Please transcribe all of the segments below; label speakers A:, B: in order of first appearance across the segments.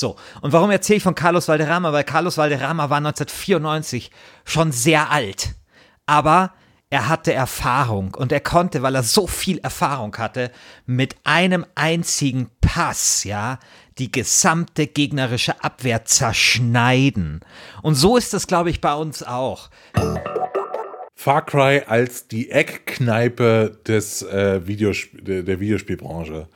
A: So, und warum erzähle ich von Carlos Valderrama? Weil Carlos Valderrama war 1994 schon sehr alt. Aber er hatte Erfahrung und er konnte, weil er so viel Erfahrung hatte, mit einem einzigen Pass, ja, die gesamte gegnerische Abwehr zerschneiden. Und so ist es, glaube ich, bei uns auch.
B: Far Cry als die Eckkneipe des, äh, Videosp der Videospielbranche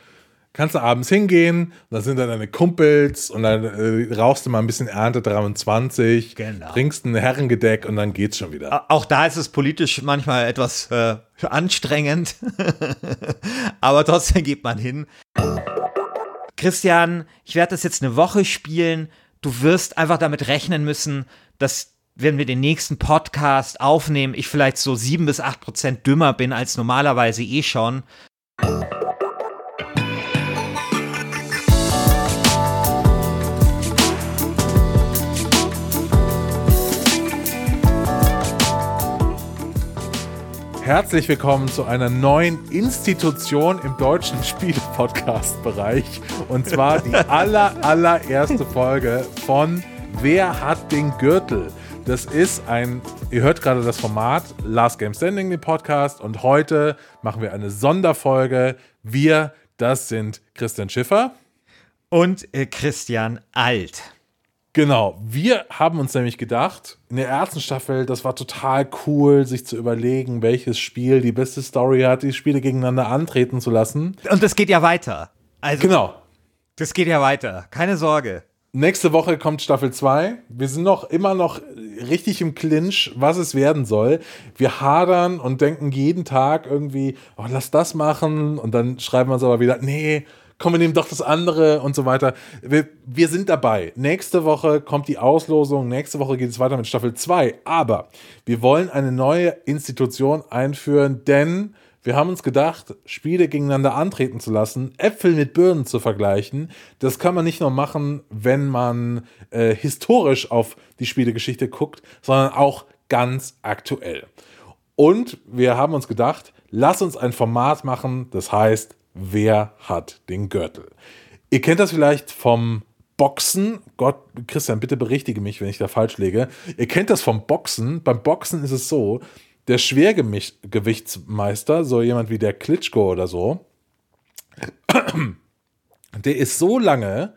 B: kannst du abends hingehen, da sind dann deine Kumpels und dann äh, rauchst du mal ein bisschen Ernte 23, genau. trinkst ein Herrengedeck und dann geht's schon wieder.
A: Auch da ist es politisch manchmal etwas äh, anstrengend, aber trotzdem geht man hin. Christian, ich werde das jetzt eine Woche spielen. Du wirst einfach damit rechnen müssen, dass wenn wir den nächsten Podcast aufnehmen, ich vielleicht so sieben bis acht Prozent dümmer bin als normalerweise eh schon.
B: Herzlich willkommen zu einer neuen Institution im deutschen Spiele-Podcast-Bereich. Und zwar die aller, allererste Folge von Wer hat den Gürtel? Das ist ein, ihr hört gerade das Format Last Game Standing, den Podcast. Und heute machen wir eine Sonderfolge. Wir, das sind Christian Schiffer.
A: Und äh, Christian Alt.
B: Genau, wir haben uns nämlich gedacht, in der ersten Staffel, das war total cool, sich zu überlegen, welches Spiel die beste Story hat, die Spiele gegeneinander antreten zu lassen.
A: Und das geht ja weiter.
B: Also, genau.
A: Das geht ja weiter, keine Sorge.
B: Nächste Woche kommt Staffel 2. Wir sind noch immer noch richtig im Clinch, was es werden soll. Wir hadern und denken jeden Tag irgendwie, oh, lass das machen. Und dann schreiben wir uns aber wieder, nee, komm, wir nehmen doch das andere und so weiter. Wir, wir sind dabei. Nächste Woche kommt die Auslosung, nächste Woche geht es weiter mit Staffel 2. Aber wir wollen eine neue Institution einführen, denn wir haben uns gedacht, Spiele gegeneinander antreten zu lassen, Äpfel mit Birnen zu vergleichen, das kann man nicht nur machen, wenn man äh, historisch auf die Spielegeschichte guckt, sondern auch ganz aktuell. Und wir haben uns gedacht, lass uns ein Format machen, das heißt wer hat den Gürtel. Ihr kennt das vielleicht vom Boxen. Gott, Christian, bitte berichtige mich, wenn ich da falsch lege. Ihr kennt das vom Boxen. Beim Boxen ist es so, der Schwergewichtsmeister, so jemand wie der Klitschko oder so, der ist so lange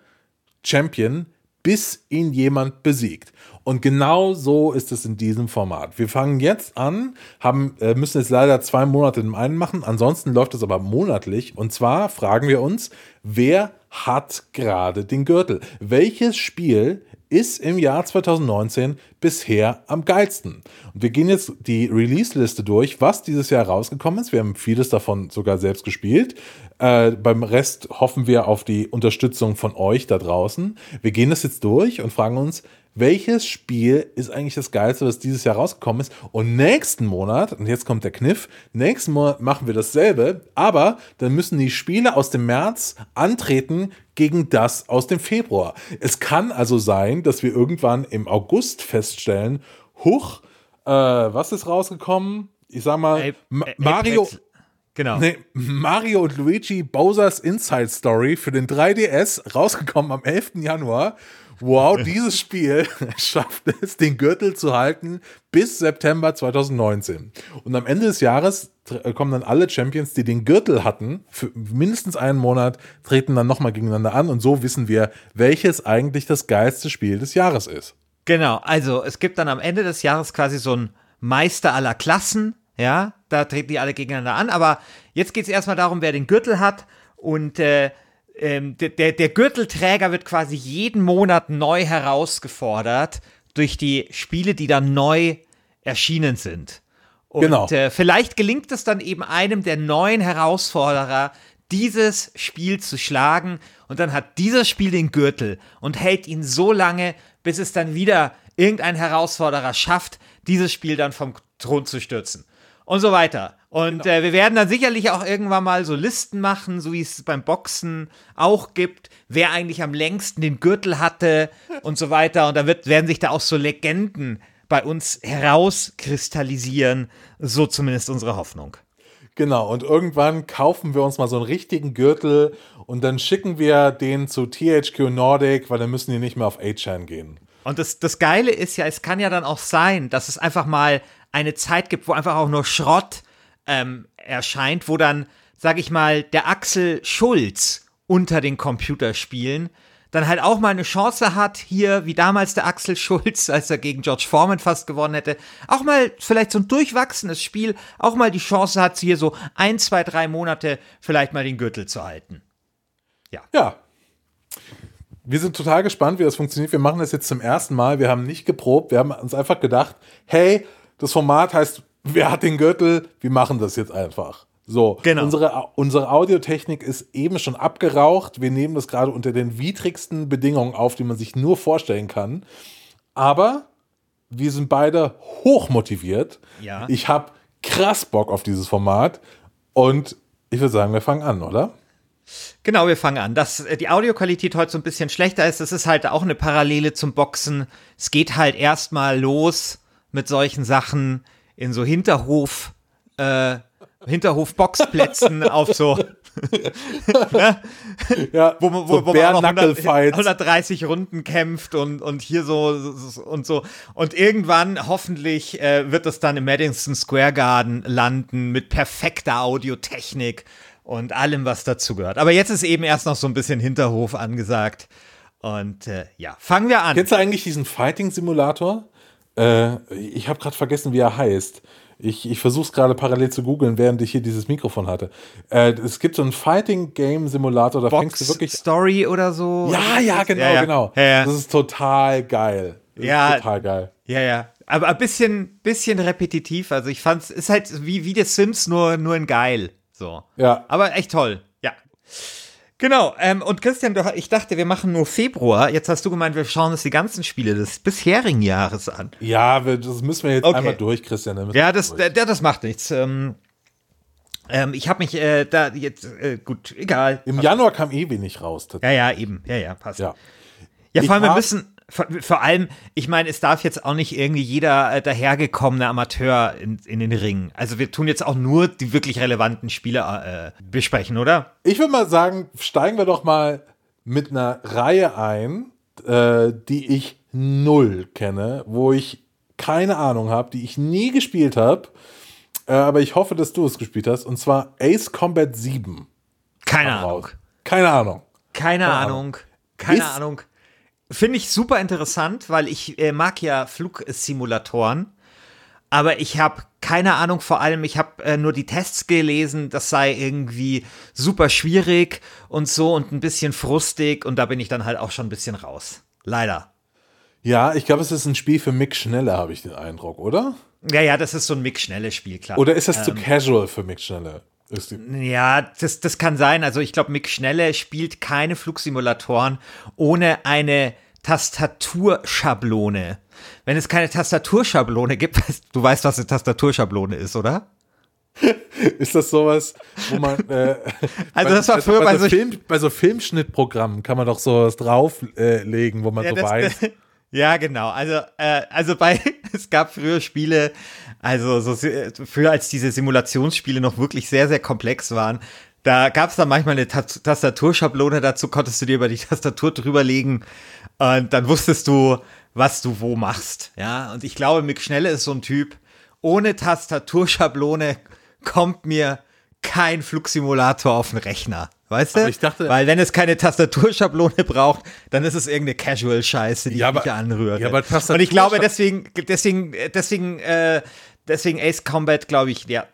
B: Champion, bis ihn jemand besiegt. Und genau so ist es in diesem Format. Wir fangen jetzt an, haben, äh, müssen jetzt leider zwei Monate im einen machen, ansonsten läuft es aber monatlich. Und zwar fragen wir uns, wer hat gerade den Gürtel? Welches Spiel ist im Jahr 2019 bisher am geilsten. Und wir gehen jetzt die Release-Liste durch, was dieses Jahr rausgekommen ist. Wir haben vieles davon sogar selbst gespielt. Äh, beim Rest hoffen wir auf die Unterstützung von euch da draußen. Wir gehen das jetzt durch und fragen uns, welches Spiel ist eigentlich das geilste, was dieses Jahr rausgekommen ist. Und nächsten Monat, und jetzt kommt der Kniff, nächsten Monat machen wir dasselbe, aber dann müssen die Spiele aus dem März antreten gegen das aus dem Februar. Es kann also sein, dass wir irgendwann im August feststellen, huch, äh, was ist rausgekommen? Ich sag mal, Ey, Mario. Genau. Nee, Mario und Luigi Bowser's Inside Story für den 3DS, rausgekommen am 11. Januar wow, dieses Spiel schafft es, den Gürtel zu halten bis September 2019. Und am Ende des Jahres äh, kommen dann alle Champions, die den Gürtel hatten, für mindestens einen Monat, treten dann nochmal gegeneinander an. Und so wissen wir, welches eigentlich das geilste Spiel des Jahres ist.
A: Genau, also es gibt dann am Ende des Jahres quasi so ein Meister aller Klassen. Ja, da treten die alle gegeneinander an. Aber jetzt geht es erstmal darum, wer den Gürtel hat. Und äh, ähm, der, der, der Gürtelträger wird quasi jeden Monat neu herausgefordert durch die Spiele, die dann neu erschienen sind. Und genau. äh, vielleicht gelingt es dann eben einem der neuen Herausforderer, dieses Spiel zu schlagen und dann hat dieses Spiel den Gürtel und hält ihn so lange, bis es dann wieder irgendein Herausforderer schafft, dieses Spiel dann vom Thron zu stürzen. Und so weiter. Und genau. äh, wir werden dann sicherlich auch irgendwann mal so Listen machen, so wie es beim Boxen auch gibt, wer eigentlich am längsten den Gürtel hatte und so weiter. Und da wird, werden sich da auch so Legenden bei uns herauskristallisieren. So zumindest unsere Hoffnung.
B: Genau, und irgendwann kaufen wir uns mal so einen richtigen Gürtel und dann schicken wir den zu THQ Nordic, weil dann müssen die nicht mehr auf 8chan gehen.
A: Und das, das Geile ist ja, es kann ja dann auch sein, dass es einfach mal eine Zeit gibt, wo einfach auch nur Schrott ähm, erscheint, wo dann, sag ich mal, der Axel Schulz unter den Computerspielen dann halt auch mal eine Chance hat, hier, wie damals der Axel Schulz, als er gegen George Foreman fast gewonnen hätte, auch mal vielleicht so ein durchwachsenes Spiel, auch mal die Chance hat, hier so ein, zwei, drei Monate vielleicht mal den Gürtel zu halten. Ja.
B: Ja. Wir sind total gespannt, wie das funktioniert. Wir machen das jetzt zum ersten Mal. Wir haben nicht geprobt. Wir haben uns einfach gedacht, hey, das Format heißt, wer hat den Gürtel? Wir machen das jetzt einfach. So,
A: Genau.
B: unsere, unsere Audiotechnik ist eben schon abgeraucht. Wir nehmen das gerade unter den widrigsten Bedingungen auf, die man sich nur vorstellen kann. Aber wir sind beide hoch motiviert.
A: Ja.
B: Ich habe krass Bock auf dieses Format. Und ich würde sagen, wir fangen an, oder?
A: Genau, wir fangen an. Dass äh, die Audioqualität heute so ein bisschen schlechter ist, das ist halt auch eine Parallele zum Boxen. Es geht halt erstmal los mit solchen Sachen in so Hinterhof, äh, Hinterhof-Boxplätzen auf so,
B: Ja,
A: wo, man- wo,
B: so
A: wo man auch noch 100,
B: Bare-Knuckle-Fights.
A: 130 Runden kämpft und, und hier so, so und so. Und irgendwann, hoffentlich, äh, wird es dann im Madison Square Garden landen mit perfekter Audiotechnik und allem, was dazugehört. Aber jetzt ist eben erst noch so ein bisschen Hinterhof angesagt. Und äh, ja, fangen wir an.
B: Kennst du eigentlich diesen Fighting-Simulator? Äh, ich habe gerade vergessen, wie er heißt. Ich, ich versuche es gerade parallel zu googeln, während ich hier dieses Mikrofon hatte. Äh, es gibt so einen Fighting-Game-Simulator, da fängst du
A: Box
B: wirklich.
A: Story oder so.
B: Ja, ja, genau,
A: Ja, ja.
B: genau.
A: Ja.
B: Das ist total geil. Das
A: Ja.
B: Total geil.
A: Ja, ja. Aber ein bisschen, bisschen repetitiv. Also ich fand's, ist halt wie, wie der Sims, nur, nur in geil. So.
B: Ja.
A: Aber echt toll. Ja. Genau. Ähm, und Christian, du, ich dachte, wir machen nur Februar. Jetzt hast du gemeint, wir schauen uns die ganzen Spiele des bisherigen Jahres an.
B: Ja, wir, das müssen wir jetzt
A: Okay.
B: einmal durch, Christian.
A: Ja, das,
B: durch.
A: ja, das macht nichts. Ähm, ähm, ich habe mich äh, da jetzt, äh, gut, egal.
B: Im Januar kam eh wenig raus.
A: Ja, ja, eben. Ja, ja, passt.
B: Ja.
A: Ja, vor allem, wir müssen, vor, vor allem, ich meine, es darf jetzt auch nicht irgendwie jeder äh, dahergekommene Amateur in, in den Ring. Also wir tun jetzt auch nur die wirklich relevanten Spiele äh, besprechen, oder?
B: Ich würde mal sagen, steigen wir doch mal mit einer Reihe ein, äh, die ich null kenne, wo ich keine Ahnung habe, die ich nie gespielt habe. Äh, aber ich hoffe, dass du es gespielt hast. Und zwar Ace Combat 7.
A: Keine. Ahnung.
B: Keine Ahnung.
A: Keine
B: Ahnung.
A: Ahnung. Keine Ahnung. Finde ich super interessant, weil ich äh, mag ja Flugsimulatoren. Aber ich habe keine Ahnung, vor allem, ich habe äh, nur die Tests gelesen, das sei irgendwie super schwierig und so und ein bisschen frustig und da bin ich dann halt auch schon ein bisschen raus. Leider.
B: Ja, ich glaube, es ist ein Spiel für Mick Schnelle, habe ich den Eindruck, oder?
A: Ja, ja, das ist so ein mix-schnelles Spiel, klar.
B: Oder ist das zu casual für Mick Schnelle? Ist die,
A: Ja, das, das kann sein. Also ich glaube, Mick Schnelle spielt keine Flugsimulatoren ohne eine Tastaturschablone. Wenn es keine Tastaturschablone gibt, du weißt, was eine Tastaturschablone ist, oder?
B: ist das sowas, wo man. Äh,
A: Also
B: bei-
A: das war früher
B: bei,
A: bei
B: so Film, bei so Filmschnittprogrammen kann man doch sowas drauflegen, äh, wo man
A: Ja,
B: so
A: das-
B: weiß.
A: Ja, genau. Also, äh, also bei, es gab früher Spiele, also so, früher als diese Simulationsspiele noch wirklich sehr, sehr komplex waren, da gab es dann manchmal eine Ta Tastaturschablone dazu, konntest du dir über die Tastatur drüberlegen und dann wusstest du, was du wo machst. Ja, und ich glaube, Mick Schnelle ist so ein Typ, ohne Tastaturschablone kommt mir kein Flugsimulator auf den Rechner. Weißt du?
B: Ich dachte-
A: Weil wenn es keine Tastaturschablone braucht, dann ist es irgendeine Casual-Scheiße, die
B: Ja,
A: mich
B: aber-
A: anrührt.
B: ja, aber Tastatur-
A: Und ich glaube, deswegen, deswegen, deswegen, äh, deswegen Ace Combat, glaube ich, ja,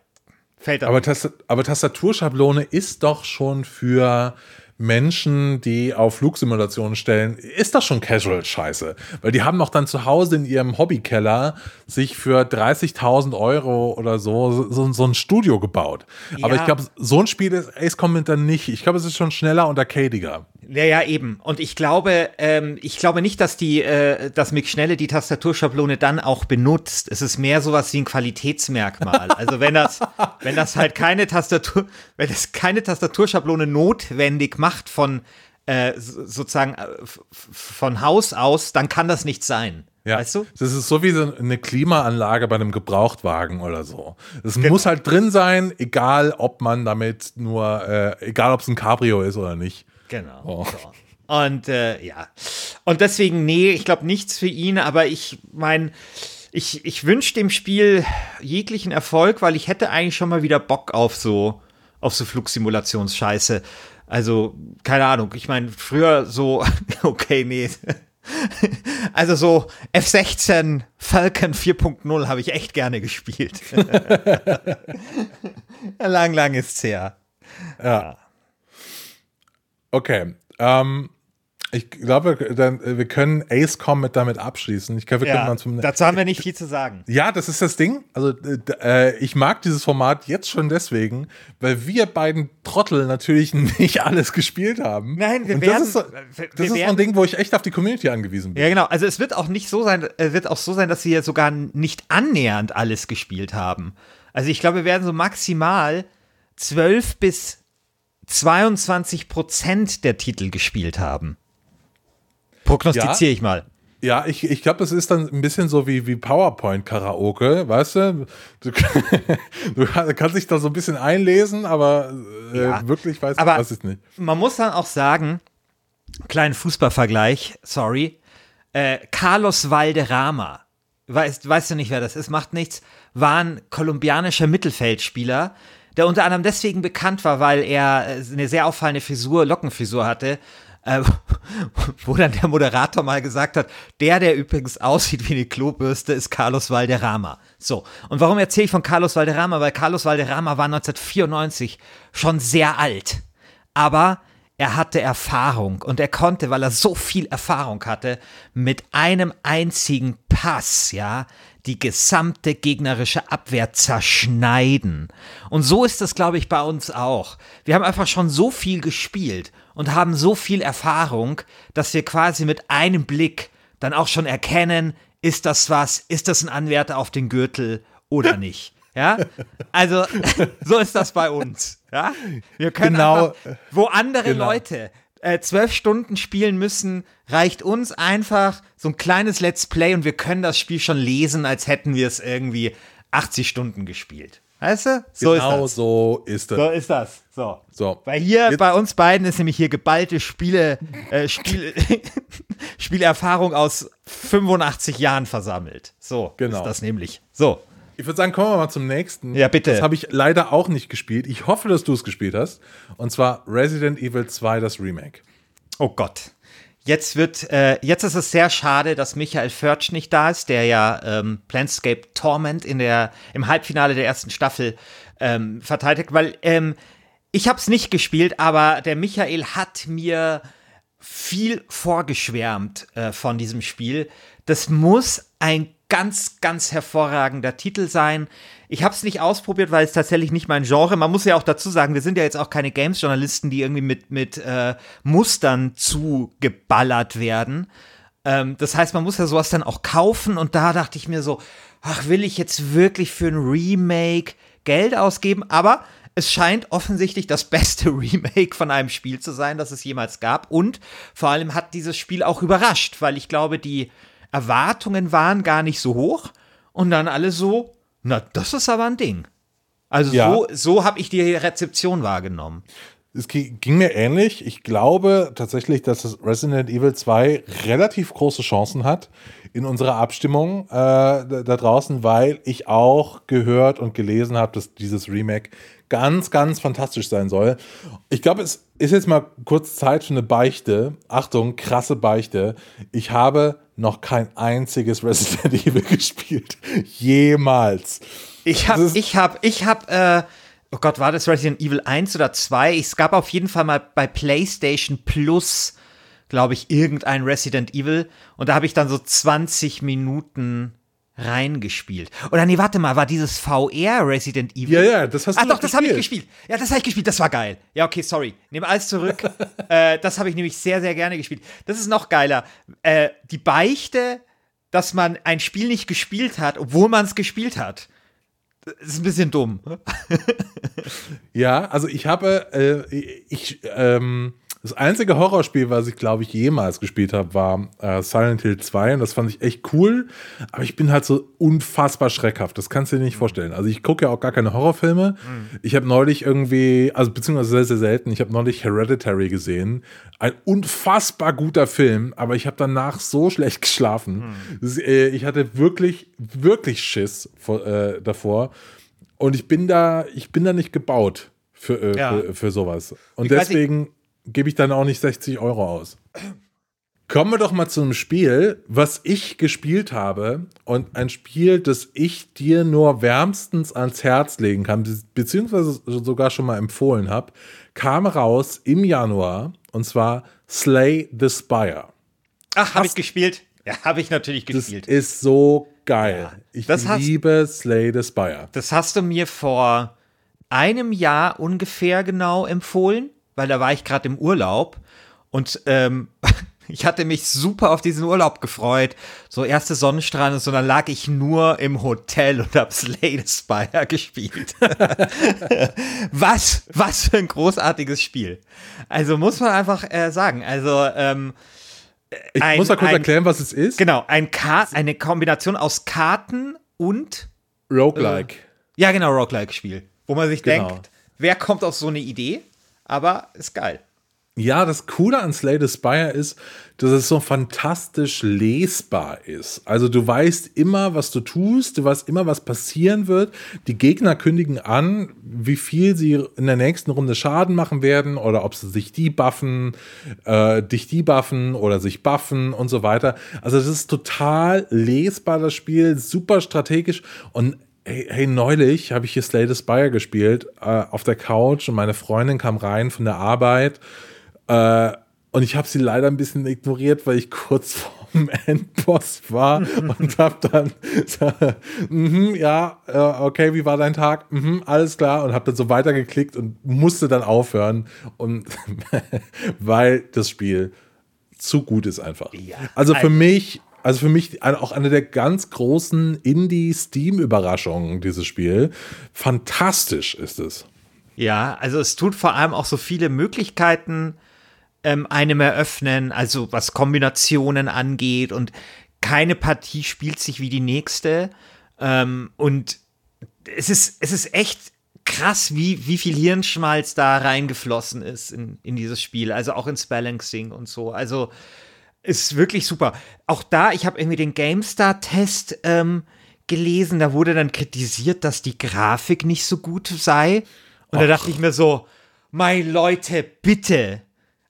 A: fällt da.
B: Aber, Tasta aber Tastaturschablone ist doch schon für Menschen, die auf Flugsimulationen stellen, ist das schon Casual-Scheiße. Weil die haben doch dann zu Hause in ihrem Hobbykeller sich für 30.000 Euro oder so, so so ein Studio gebaut. Aber
A: Ja.
B: ich glaube, so ein Spiel ist Ace Combat dann nicht. Ich glaube, es ist schon schneller und arcadiger.
A: Ja, ja, eben. Und ich glaube, ähm, ich glaube nicht, dass die, äh, dass Mick Schnelle die Tastaturschablone dann auch benutzt. Es ist mehr sowas wie ein Qualitätsmerkmal. Also wenn das, wenn das halt keine Tastatur, wenn das keine Tastaturschablone notwendig macht von äh, sozusagen äh, von Haus aus, dann kann das nicht sein.
B: Ja. Weißt du? Das ist so wie so eine Klimaanlage bei einem Gebrauchtwagen oder so. Es genau. muss halt drin sein, egal ob man damit nur, äh, egal ob es ein Cabrio ist oder nicht.
A: Genau. Oh. So. Und äh, ja. Und deswegen, nee, ich glaube nichts für ihn, aber ich meine, ich, ich wünsche dem Spiel jeglichen Erfolg, weil ich hätte eigentlich schon mal wieder Bock auf so, auf so Flugsimulationsscheiße. Also, keine Ahnung, ich meine, früher so, okay, nee. Also so F16 Falcon 4.0 habe ich echt gerne gespielt. lang, lang ist's her.
B: Ja. Okay. Ähm, ich glaube, wir können Ace.com mit damit abschließen. Ich glaube, wir
A: ja, zum, dazu haben wir nicht viel zu sagen.
B: Ja, das ist das Ding. Also äh, ich mag dieses Format jetzt schon deswegen, weil wir beiden Trottel natürlich nicht alles gespielt haben.
A: Nein, wir
B: Und
A: werden.
B: Das ist, so, das ist so ein Ding, wo ich echt auf die Community angewiesen bin.
A: Ja, genau. Also es wird auch nicht so sein, es wird auch so sein, dass wir sogar nicht annähernd alles gespielt haben. Also ich glaube, wir werden so maximal 12 bis 22 Prozent der Titel gespielt haben. Prognostiziere ja. ich mal.
B: Ja, ich, ich glaube, das ist dann ein bisschen so wie, wie PowerPoint-Karaoke, weißt du? Du, du kannst dich da so ein bisschen einlesen, aber äh, ja. wirklich weiß
A: aber
B: weiß ich nicht.
A: Man muss dann auch sagen, kleinen Fußballvergleich, sorry, äh, Carlos Valderrama, weißt, weißt du nicht, wer das ist, macht nichts, war ein kolumbianischer Mittelfeldspieler, der unter anderem deswegen bekannt war, weil er äh, eine sehr auffallende Frisur, Lockenfrisur hatte äh, wo dann der Moderator mal gesagt hat, der, der übrigens aussieht wie eine Klobürste, ist Carlos Valderrama. So, und warum erzähle ich von Carlos Valderrama? Weil Carlos Valderrama war 1994 schon sehr alt, aber er hatte Erfahrung und er konnte, weil er so viel Erfahrung hatte, mit einem einzigen Pass, ja, die gesamte gegnerische Abwehr zerschneiden. Und so ist das, glaube ich, bei uns auch. Wir haben einfach schon so viel gespielt und haben so viel Erfahrung, dass wir quasi mit einem Blick dann auch schon erkennen, ist das was, ist das ein Anwärter auf den Gürtel oder nicht. Ja, also so ist das bei uns. Ja, wir können genau, einfach, wo andere genau. Leute äh, zwölf Stunden spielen müssen, reicht uns einfach so ein kleines Let's Play und wir können das Spiel schon lesen, als hätten wir es irgendwie 80 Stunden gespielt. Weißt du?
B: So genau ist so ist das.
A: So ist das. So. so. Weil hier Jetzt. bei uns beiden ist nämlich hier geballte Spiele, äh, Spiel, Spielerfahrung aus 85 Jahren versammelt. So genau. ist das nämlich. So.
B: Ich würde sagen, kommen wir mal zum nächsten.
A: Ja, bitte.
B: Das habe ich leider auch nicht gespielt. Ich hoffe, dass du es gespielt hast. Und zwar Resident Evil 2, das Remake.
A: Oh Gott. Jetzt wird, äh, jetzt ist es sehr schade, dass Michael Förtsch nicht da ist, der ja ähm, Planscape Torment in der, im Halbfinale der ersten Staffel ähm, verteidigt, weil ähm, ich habe es nicht gespielt, aber der Michael hat mir viel vorgeschwärmt äh, von diesem Spiel. Das muss ein ganz, ganz hervorragender Titel sein. Ich habe es nicht ausprobiert, weil es tatsächlich nicht mein Genre. Man muss ja auch dazu sagen, wir sind ja jetzt auch keine Games-Journalisten, die irgendwie mit, mit äh, Mustern zugeballert werden. Ähm, das heißt, man muss ja sowas dann auch kaufen und da dachte ich mir so, ach, will ich jetzt wirklich für ein Remake Geld ausgeben? Aber es scheint offensichtlich das beste Remake von einem Spiel zu sein, das es jemals gab. Und vor allem hat dieses Spiel auch überrascht, weil ich glaube, die Erwartungen waren gar nicht so hoch und dann alle so, na, das ist aber ein Ding. Also ja. so, so habe ich die Rezeption wahrgenommen.
B: Es ging mir ähnlich. Ich glaube tatsächlich, dass das Resident Evil 2 relativ große Chancen hat in unserer Abstimmung äh, da draußen, weil ich auch gehört und gelesen habe, dass dieses Remake ganz, ganz fantastisch sein soll. Ich glaube, es ist jetzt mal kurz Zeit für eine Beichte. Achtung, krasse Beichte. Ich habe noch kein einziges Resident Evil gespielt. Jemals.
A: Ich habe, ich habe, ich habe, äh, oh Gott, war das Resident Evil 1 oder 2? Es gab auf jeden Fall mal bei PlayStation Plus, glaube ich, irgendein Resident Evil. Und da habe ich dann so 20 Minuten reingespielt. Oder nee, warte mal, war dieses VR Resident Evil?
B: Ja, ja, das hast
A: du Ach doch, das habe ich gespielt. Ja, das habe ich gespielt, das war geil. Ja, okay, sorry. Nehme alles zurück. äh, das habe ich nämlich sehr, sehr gerne gespielt. Das ist noch geiler. Äh, die Beichte, dass man ein Spiel nicht gespielt hat, obwohl man es gespielt hat. Das ist ein bisschen dumm.
B: ja, also ich habe, äh, ich, ähm, Das einzige Horrorspiel, was ich, glaube ich, jemals gespielt habe, war äh, Silent Hill 2 und das fand ich echt cool. Aber ich bin halt so unfassbar schreckhaft. Das kannst du dir nicht vorstellen. Also ich gucke ja auch gar keine Horrorfilme. Mhm. Ich habe neulich irgendwie, also beziehungsweise sehr, sehr selten, ich habe neulich Hereditary gesehen. Ein unfassbar guter Film, aber ich habe danach so schlecht geschlafen. Mhm. Äh, ich hatte wirklich, wirklich Schiss vor, äh, davor. Und ich bin da, ich bin da nicht gebaut für, äh, ja. für, für, sowas. Und ich deswegen gebe ich dann auch nicht 60 Euro aus. Kommen wir doch mal zu einem Spiel, was ich gespielt habe und ein Spiel, das ich dir nur wärmstens ans Herz legen kann, beziehungsweise sogar schon mal empfohlen habe, kam raus im Januar und zwar Slay the Spire.
A: Ach, habe ich gespielt? Ja, habe ich natürlich gespielt.
B: Das ist so geil. Ja, ich liebe hast, Slay the Spire.
A: Das hast du mir vor einem Jahr ungefähr genau empfohlen weil da war ich gerade im Urlaub und ähm, ich hatte mich super auf diesen Urlaub gefreut. So erste Sonnenstrahlen und so, dann lag ich nur im Hotel und hab Slay the Spire gespielt. was, was für ein großartiges Spiel. Also muss man einfach äh, sagen. Also, ähm,
B: ich ein, muss mal kurz ein, erklären, was es ist.
A: Genau, ein eine Kombination aus Karten und
B: Roguelike. Äh,
A: ja, genau, Roguelike-Spiel. Wo man sich genau. denkt, wer kommt auf so eine Idee? Aber ist geil.
B: Ja, das Coole an Slay the Spire ist, dass es so fantastisch lesbar ist. Also du weißt immer, was du tust, du weißt immer, was passieren wird. Die Gegner kündigen an, wie viel sie in der nächsten Runde Schaden machen werden oder ob sie sich debuffen, äh, dich debuffen oder sich buffen und so weiter. Also das ist total lesbar, das Spiel, super strategisch und Hey, hey, neulich habe ich hier Slay the Spire gespielt äh, auf der Couch und meine Freundin kam rein von der Arbeit äh, und ich habe sie leider ein bisschen ignoriert, weil ich kurz vorm Endboss war und habe dann so, mm ja, äh, okay, wie war dein Tag? Mm alles klar und habe dann so weitergeklickt und musste dann aufhören und weil das Spiel zu gut ist einfach. Ja, also für mich also für mich auch eine der ganz großen Indie-Steam-Überraschungen, dieses Spiel. Fantastisch ist es.
A: Ja, also es tut vor allem auch so viele Möglichkeiten ähm, einem eröffnen, also was Kombinationen angeht und keine Partie spielt sich wie die nächste. Ähm, und es ist, es ist echt krass, wie, wie viel Hirnschmalz da reingeflossen ist in, in dieses Spiel, also auch ins Balancing und so. Also ist wirklich super. Auch da, ich habe irgendwie den GameStar-Test ähm, gelesen, da wurde dann kritisiert, dass die Grafik nicht so gut sei. Und Och. da dachte ich mir so, mein Leute, bitte.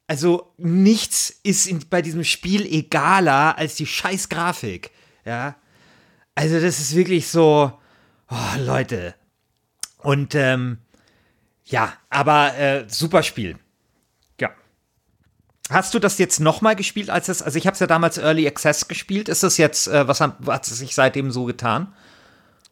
A: Also nichts ist in, bei diesem Spiel egaler als die scheiß Grafik. Ja. Also das ist wirklich so, oh, Leute. Und ähm, ja, aber äh, super Spiel. Hast du das jetzt nochmal gespielt, als es, also ich habe es ja damals Early Access gespielt. Ist das jetzt, äh, was hat, hat es sich seitdem so getan?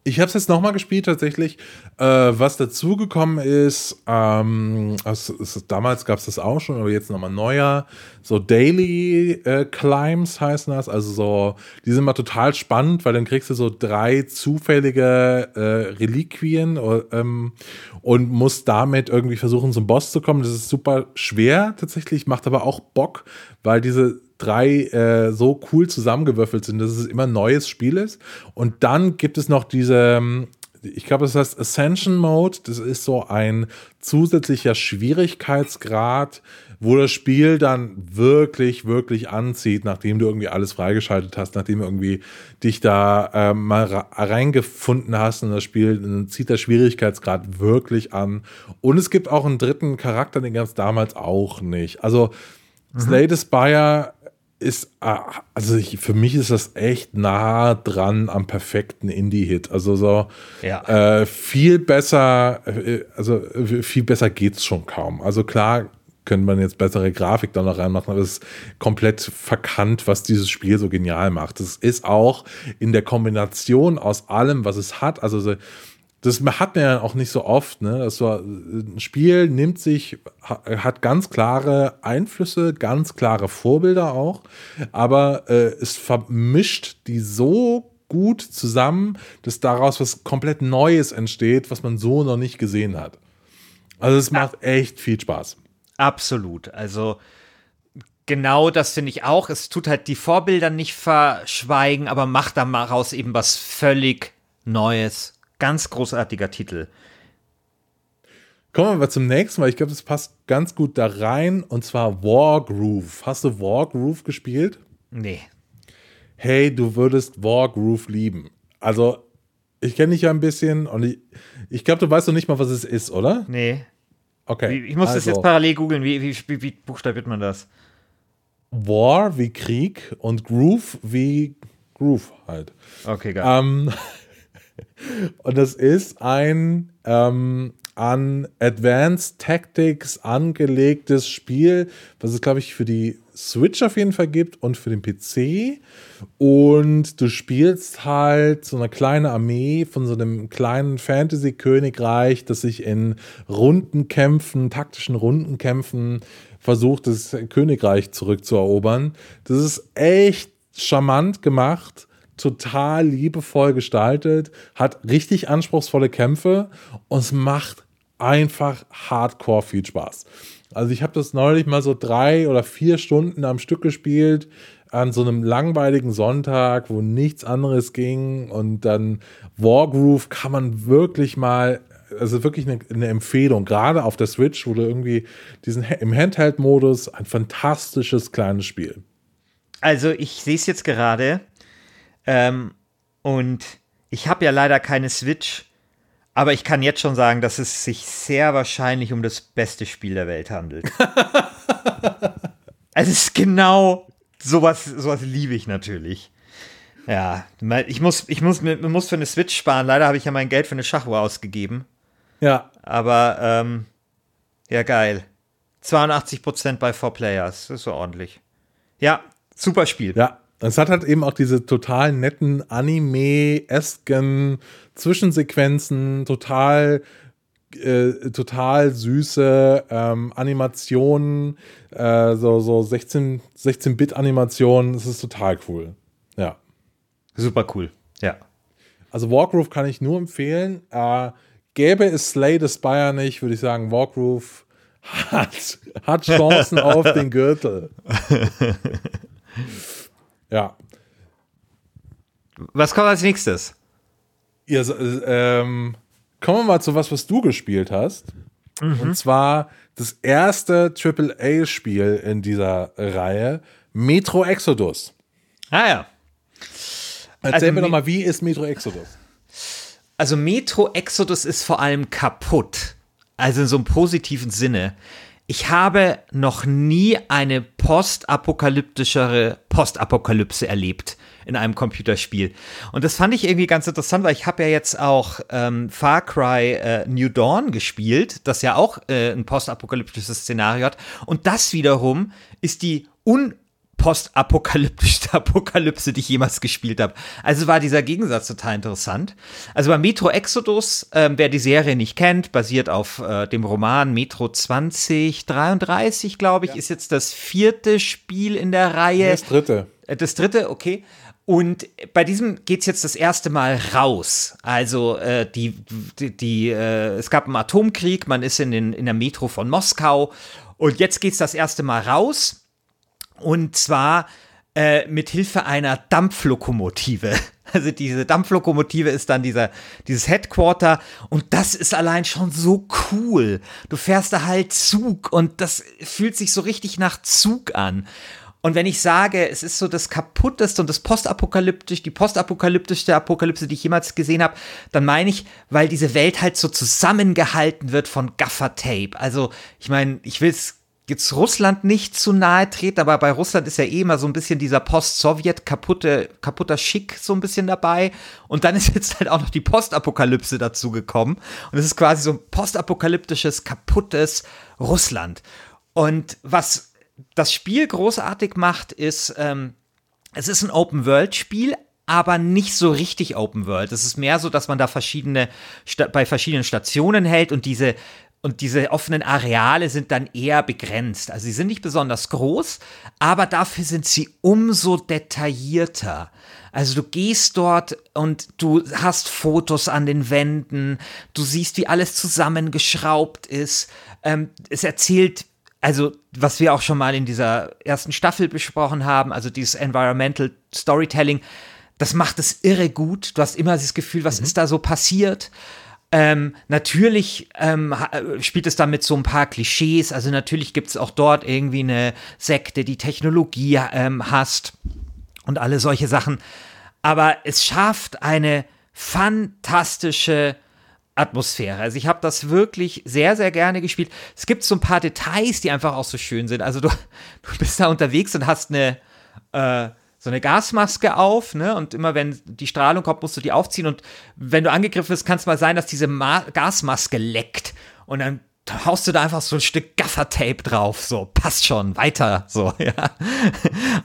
B: Ich habe es jetzt nochmal gespielt tatsächlich. Äh, was dazugekommen ist, ähm, also, es, damals gab es das auch schon, aber jetzt nochmal neuer. So Daily äh, Climbs heißen das. Also so, die sind mal total spannend, weil dann kriegst du so drei zufällige äh, Reliquien ähm, und musst damit irgendwie versuchen, zum Boss zu kommen. Das ist super schwer tatsächlich, macht aber auch Bock, weil diese drei äh, so cool zusammengewürfelt sind, dass es immer ein neues Spiel ist. Und dann gibt es noch diese, ähm, ich glaube, das heißt Ascension Mode. Das ist so ein zusätzlicher Schwierigkeitsgrad, wo das Spiel dann wirklich, wirklich anzieht, nachdem du irgendwie alles freigeschaltet hast, nachdem du irgendwie dich da äh, mal reingefunden hast in das Spiel, dann zieht der Schwierigkeitsgrad wirklich an. Und es gibt auch einen dritten Charakter, den gab es damals auch nicht. Also mhm. Slay the Spire ist, ah, also ich, für mich ist das echt nah dran am perfekten Indie-Hit. Also so ja. äh, viel besser, äh, also viel besser geht's schon kaum. Also klar könnte man jetzt bessere Grafik da noch reinmachen, aber es ist komplett verkannt, was dieses Spiel so genial macht. Es ist auch in der Kombination aus allem, was es hat, also so, das hat man ja auch nicht so oft, ne? Das so, ein Spiel nimmt sich, hat ganz klare Einflüsse, ganz klare Vorbilder auch, aber äh, es vermischt die so gut zusammen, dass daraus was komplett Neues entsteht, was man so noch nicht gesehen hat. Also es macht echt viel Spaß.
A: Absolut. Also genau das finde ich auch. Es tut halt die Vorbilder nicht verschweigen, aber macht daraus eben was völlig Neues. Ganz großartiger Titel.
B: Kommen wir mal zum nächsten, weil ich glaube, das passt ganz gut da rein. Und zwar Wargroove. Hast du Wargroove gespielt?
A: Nee.
B: Hey, du würdest Wargroove lieben. Also, ich kenne dich ja ein bisschen und ich, ich glaube, du weißt noch nicht mal, was es ist, oder?
A: Nee.
B: Okay.
A: Ich muss
B: also,
A: das jetzt parallel googeln. Wie, wie, wie, wie buchstabiert man das?
B: War wie Krieg und Groove wie Groove halt.
A: Okay, geil.
B: Ähm, und das ist ein ähm, an Advanced Tactics angelegtes Spiel, was es, glaube ich, für die Switch auf jeden Fall gibt und für den PC. Und du spielst halt so eine kleine Armee von so einem kleinen Fantasy-Königreich, das sich in Rundenkämpfen, taktischen Rundenkämpfen versucht, das Königreich zurückzuerobern. Das ist echt charmant gemacht total liebevoll gestaltet, hat richtig anspruchsvolle Kämpfe und es macht einfach hardcore viel Spaß. Also ich habe das neulich mal so drei oder vier Stunden am Stück gespielt an so einem langweiligen Sonntag, wo nichts anderes ging und dann Wargroove kann man wirklich mal also wirklich eine, eine, Empfehlung, gerade auf der Switch, wo du irgendwie diesen im Handheld-Modus ein fantastisches kleines Spiel.
A: Also ich sehe es jetzt gerade ähm, und ich habe ja leider keine Switch, aber ich kann jetzt schon sagen, dass es sich sehr wahrscheinlich um das beste Spiel der Welt handelt. es ist genau sowas, sowas liebe ich natürlich. Ja, ich muss, ich muss, man muss für eine Switch sparen. Leider habe ich ja mein Geld für eine Schachuhr ausgegeben.
B: Ja.
A: Aber, ähm, ja, geil. 82% bei 4 Players. Das ist so ordentlich. Ja, super Spiel.
B: Ja, es hat halt eben auch diese total netten Anime-esken Zwischensequenzen, total, äh, total süße ähm, Animationen, äh, so, so 16, 16-Bit-Animationen. Es ist total cool. Ja.
A: Super cool. Ja.
B: Also Wargroove kann ich nur empfehlen. Äh, gäbe es Slay the Spire nicht, würde ich sagen, Wargroove hat, hat Chancen auf den Gürtel. Ja.
A: Was kommt als nächstes?
B: Ja, ähm, kommen wir mal zu was, was du gespielt hast. Mhm. Und zwar das erste AAA-Spiel in dieser Reihe, Metro Exodus.
A: Ah ja.
B: Erzähl also, mir doch mal, wie ist Metro Exodus?
A: Also Metro Exodus ist vor allem kaputt. Also in so einem positiven Sinne ich habe noch nie eine postapokalyptischere Postapokalypse erlebt in einem Computerspiel. Und das fand ich irgendwie ganz interessant, weil ich habe ja jetzt auch ähm, Far Cry äh, New Dawn gespielt, das ja auch äh, ein postapokalyptisches Szenario hat. Und das wiederum ist die un postapokalyptischste Apokalypse, die ich jemals gespielt habe. Also war dieser Gegensatz total interessant. Also bei Metro Exodus, ähm, wer die Serie nicht kennt, basiert auf äh, dem Roman Metro 2033, glaube ich, ja. ist jetzt das vierte Spiel in der Reihe.
B: Das dritte.
A: Äh, das dritte, okay. Und bei diesem geht es jetzt das erste Mal raus. Also äh, die, die, die äh, es gab einen Atomkrieg, man ist in, den, in der Metro von Moskau und jetzt geht es das erste Mal raus und zwar äh, mit Hilfe einer Dampflokomotive. Also diese Dampflokomotive ist dann dieser, dieses Headquarter und das ist allein schon so cool. Du fährst da halt Zug und das fühlt sich so richtig nach Zug an. Und wenn ich sage, es ist so das kaputteste und das postapokalyptisch, die postapokalyptischste Apokalypse, die ich jemals gesehen habe, dann meine ich, weil diese Welt halt so zusammengehalten wird von Gaffer-Tape. Also, ich meine, ich will es jetzt Russland nicht zu nahe treten, aber bei Russland ist ja eh immer so ein bisschen dieser Post-Sowjet kaputte, kaputter Schick so ein bisschen dabei. Und dann ist jetzt halt auch noch die Postapokalypse dazu gekommen. Und es ist quasi so ein postapokalyptisches, kaputtes Russland. Und was das Spiel großartig macht, ist, ähm, es ist ein Open-World-Spiel, aber nicht so richtig Open World. Es ist mehr so, dass man da verschiedene bei verschiedenen Stationen hält und diese und diese offenen Areale sind dann eher begrenzt. Also sie sind nicht besonders groß, aber dafür sind sie umso detaillierter. Also du gehst dort und du hast Fotos an den Wänden, du siehst, wie alles zusammengeschraubt ist. Ähm, es erzählt also was wir auch schon mal in dieser ersten Staffel besprochen haben, also dieses Environmental Storytelling, das macht es irre gut. Du hast immer das Gefühl, was mhm. ist da so passiert? Ähm, natürlich ähm, spielt es da mit so ein paar Klischees. Also natürlich gibt es auch dort irgendwie eine Sekte, die Technologie ähm, hasst und alle solche Sachen. Aber es schafft eine fantastische Atmosphäre. Also ich habe das wirklich sehr, sehr gerne gespielt. Es gibt so ein paar Details, die einfach auch so schön sind. Also du, du bist da unterwegs und hast eine äh, so eine Gasmaske auf, ne? Und immer wenn die Strahlung kommt, musst du die aufziehen. Und wenn du angegriffen wirst, kann es mal sein, dass diese Ma Gasmaske leckt. Und dann da haust du da einfach so ein Stück Gaffertape drauf, so passt schon, weiter, so ja.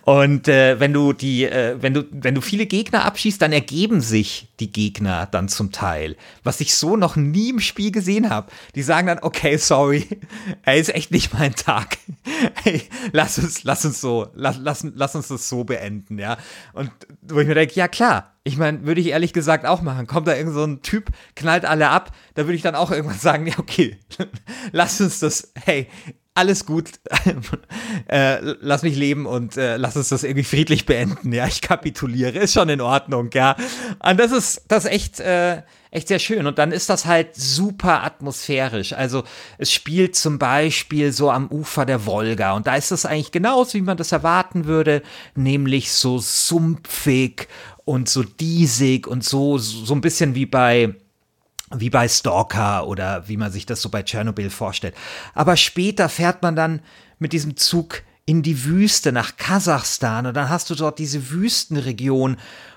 A: Und äh, wenn du die, äh, wenn du, wenn du viele Gegner abschießt, dann ergeben sich die Gegner dann zum Teil, was ich so noch nie im Spiel gesehen habe. Die sagen dann, okay, sorry, er ist echt nicht mein Tag. hey, lass uns, lass uns so, lass, lass, lass uns das so beenden, ja. Und wo ich mir denke, ja klar, ich meine, würde ich ehrlich gesagt auch machen. Kommt da irgend so ein Typ, knallt alle ab, da würde ich dann auch irgendwann sagen, ja, okay, lass uns das, hey, alles gut, äh, lass mich leben und äh, lass uns das irgendwie friedlich beenden. Ja, ich kapituliere, ist schon in Ordnung, ja. Und das ist das ist echt, äh, echt sehr schön. Und dann ist das halt super atmosphärisch. Also es spielt zum Beispiel so am Ufer der Wolga und da ist es eigentlich genauso, wie man das erwarten würde, nämlich so sumpfig und so diesig und so, so ein bisschen wie bei wie bei Stalker oder wie man sich das so bei Tschernobyl vorstellt. Aber später fährt man dann mit diesem Zug in die Wüste nach Kasachstan und dann hast du dort diese Wüstenregion,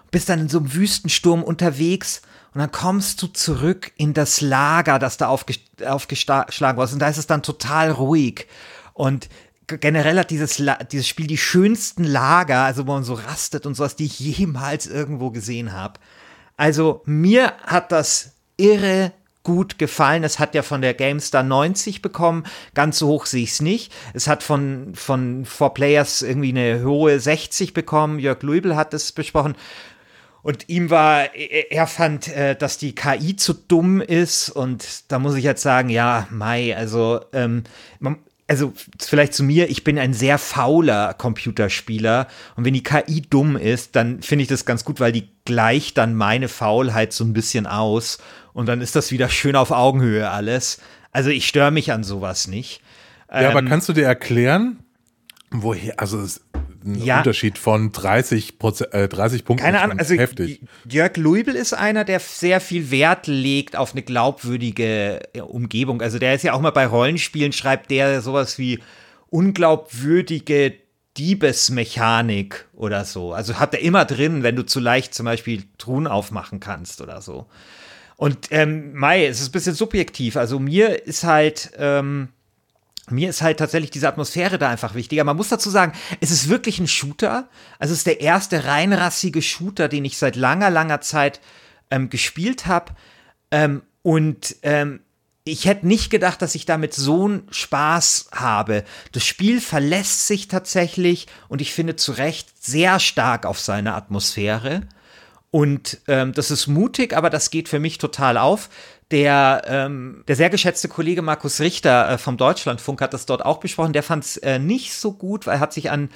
A: bist dann in so einem Wüstensturm unterwegs und dann kommst du zurück in das Lager, das da aufgeschlagen war und da ist es dann total ruhig und generell hat dieses, dieses Spiel die schönsten Lager, also wo man so rastet und sowas, die ich jemals irgendwo gesehen habe. Also mir hat das irre gut gefallen. Es hat ja von der GameStar 90 bekommen. Ganz so hoch sehe ich es nicht. Es hat von, von 4Players irgendwie eine hohe 60 bekommen. Jörg Luibel hat es besprochen. Und ihm war, er fand, äh, dass die KI zu dumm ist. Und da muss ich jetzt sagen, ja, Mai, also ähm, man, also vielleicht zu mir, ich bin ein sehr fauler Computerspieler und wenn die KI dumm ist, dann finde ich das ganz gut, weil die gleicht dann meine Faulheit so ein bisschen aus und dann ist das wieder schön auf Augenhöhe alles. Also ich störe mich an sowas nicht.
B: Ja, ähm, aber kannst du dir erklären, woher, also ein ja. Unterschied von 30, äh, 30 Punkten.
A: Keine Ahnung, also heftig. Jörg Luibel ist einer, der sehr viel Wert legt auf eine glaubwürdige Umgebung. Also der ist ja auch mal bei Rollenspielen, schreibt der sowas wie unglaubwürdige Diebesmechanik oder so. Also hat er immer drin, wenn du zu leicht zum Beispiel Truhen aufmachen kannst oder so. Und ähm, Mai, es ist ein bisschen subjektiv. Also mir ist halt ähm, mir ist halt tatsächlich diese Atmosphäre da einfach wichtiger. Man muss dazu sagen, es ist wirklich ein Shooter. Also es ist der erste reinrassige Shooter, den ich seit langer, langer Zeit ähm, gespielt habe. Ähm, und ähm, ich hätte nicht gedacht, dass ich damit so einen Spaß habe. Das Spiel verlässt sich tatsächlich und ich finde zu Recht sehr stark auf seine Atmosphäre. Und ähm, das ist mutig, aber das geht für mich total auf. Der, ähm, der sehr geschätzte Kollege Markus Richter äh, vom Deutschlandfunk hat das dort auch besprochen. Der fand es äh, nicht so gut, weil er hat sich an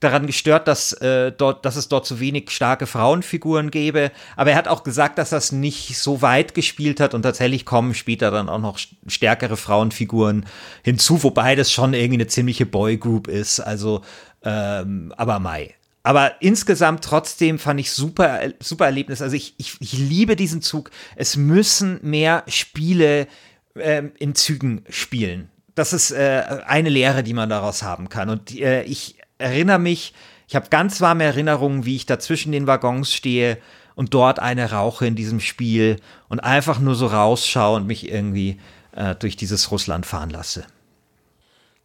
A: daran gestört, dass, äh, dort, dass es dort zu wenig starke Frauenfiguren gäbe. Aber er hat auch gesagt, dass das nicht so weit gespielt hat und tatsächlich kommen später dann auch noch stärkere Frauenfiguren hinzu, wobei das schon irgendwie eine ziemliche Boygroup ist. Also, ähm, aber Mai. Aber insgesamt trotzdem fand ich super, super Erlebnis. Also ich, ich, ich liebe diesen Zug. Es müssen mehr Spiele ähm, in Zügen spielen. Das ist äh, eine Lehre, die man daraus haben kann. Und äh, ich erinnere mich, ich habe ganz warme Erinnerungen, wie ich da zwischen den Waggons stehe und dort eine rauche in diesem Spiel und einfach nur so rausschaue und mich irgendwie äh, durch dieses Russland fahren lasse.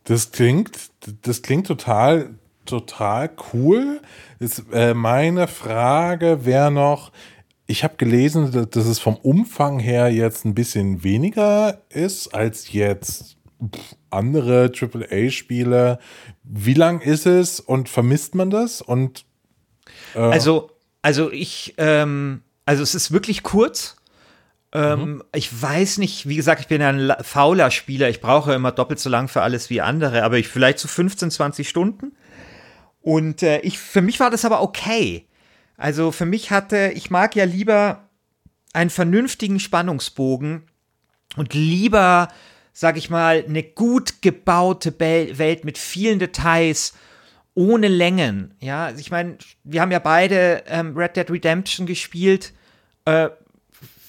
B: Das klingt, das klingt total total cool. Ist, äh, meine Frage wäre noch, ich habe gelesen, dass es vom Umfang her jetzt ein bisschen weniger ist als jetzt andere AAA-Spiele. Wie lang ist es und vermisst man das? Und
A: äh also, also ich, ähm, also es ist wirklich kurz Ähm, mhm. Ich weiß nicht, wie gesagt, ich bin ein fauler Spieler. Ich brauche immer doppelt so lang für alles wie andere, aber ich vielleicht so 15, 20 Stunden. Und äh, ich, für mich war das aber okay. Also für mich hatte, ich mag ja lieber einen vernünftigen Spannungsbogen und lieber, sag ich mal, eine gut gebaute Welt mit vielen Details, ohne Längen. Ja, also ich meine, wir haben ja beide ähm, Red Dead Redemption gespielt. Äh,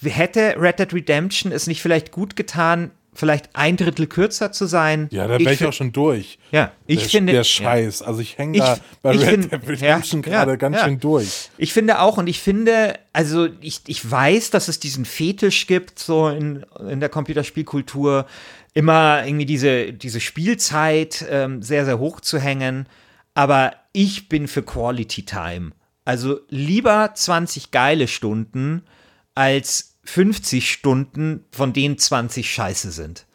A: hätte Red Dead Redemption es nicht vielleicht gut getan, vielleicht ein Drittel kürzer zu sein?
B: Ja, da wäre ich, auch schon durch.
A: Ja, ich
B: der,
A: finde.
B: Der Scheiß. Ja. Also ich hänge da bei Red find, Dead Redemption ja, gerade ja, ganz schön durch.
A: Ich finde auch, und ich finde, also ich, ich weiß, dass es diesen Fetisch gibt, so in, in der Computerspielkultur, immer irgendwie diese, diese Spielzeit ähm, sehr, sehr hoch zu hängen. Aber ich bin für Quality Time. Also lieber 20 geile Stunden als 50 Stunden, von denen 20 scheiße sind.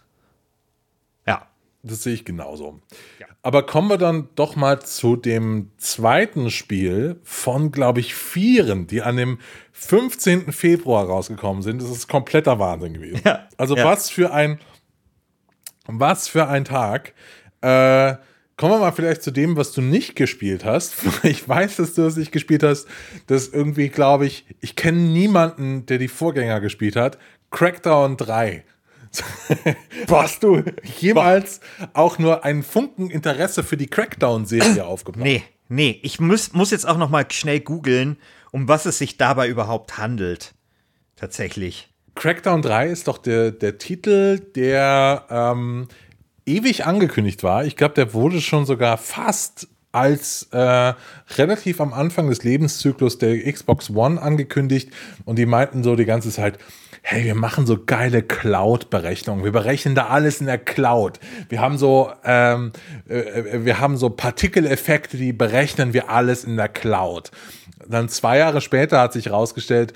A: Ja.
B: Das sehe ich genauso. Ja. Aber kommen wir dann doch mal zu dem zweiten Spiel von, glaube ich, vieren, die an dem 15. Februar rausgekommen sind. Das ist kompletter Wahnsinn gewesen. Ja. Also ja. was für ein, was für ein Tag. Äh, Kommen wir mal vielleicht zu dem, was du nicht gespielt hast. Ich weiß, dass du es nicht gespielt hast. Das irgendwie, glaube ich, ich kenne niemanden, der die Vorgänger gespielt hat. Crackdown 3. Hast du jemals auch nur einen Funken Interesse für die Crackdown-Serie aufgebaut?
A: Nee, nee. Ich muss, muss jetzt auch noch mal schnell googeln, um was es sich dabei überhaupt handelt. Tatsächlich.
B: Crackdown 3 ist doch der, der Titel, der ähm, ewig angekündigt war. Ich glaube, der wurde schon sogar fast als äh, relativ am Anfang des Lebenszyklus der Xbox One angekündigt und die meinten so die ganze Zeit, hey, wir machen so geile Cloud-Berechnungen. Wir berechnen da alles in der Cloud. Wir haben so, ähm, äh, wir haben so Partikeleffekte, die berechnen wir alles in der Cloud. Dann zwei Jahre später hat sich herausgestellt,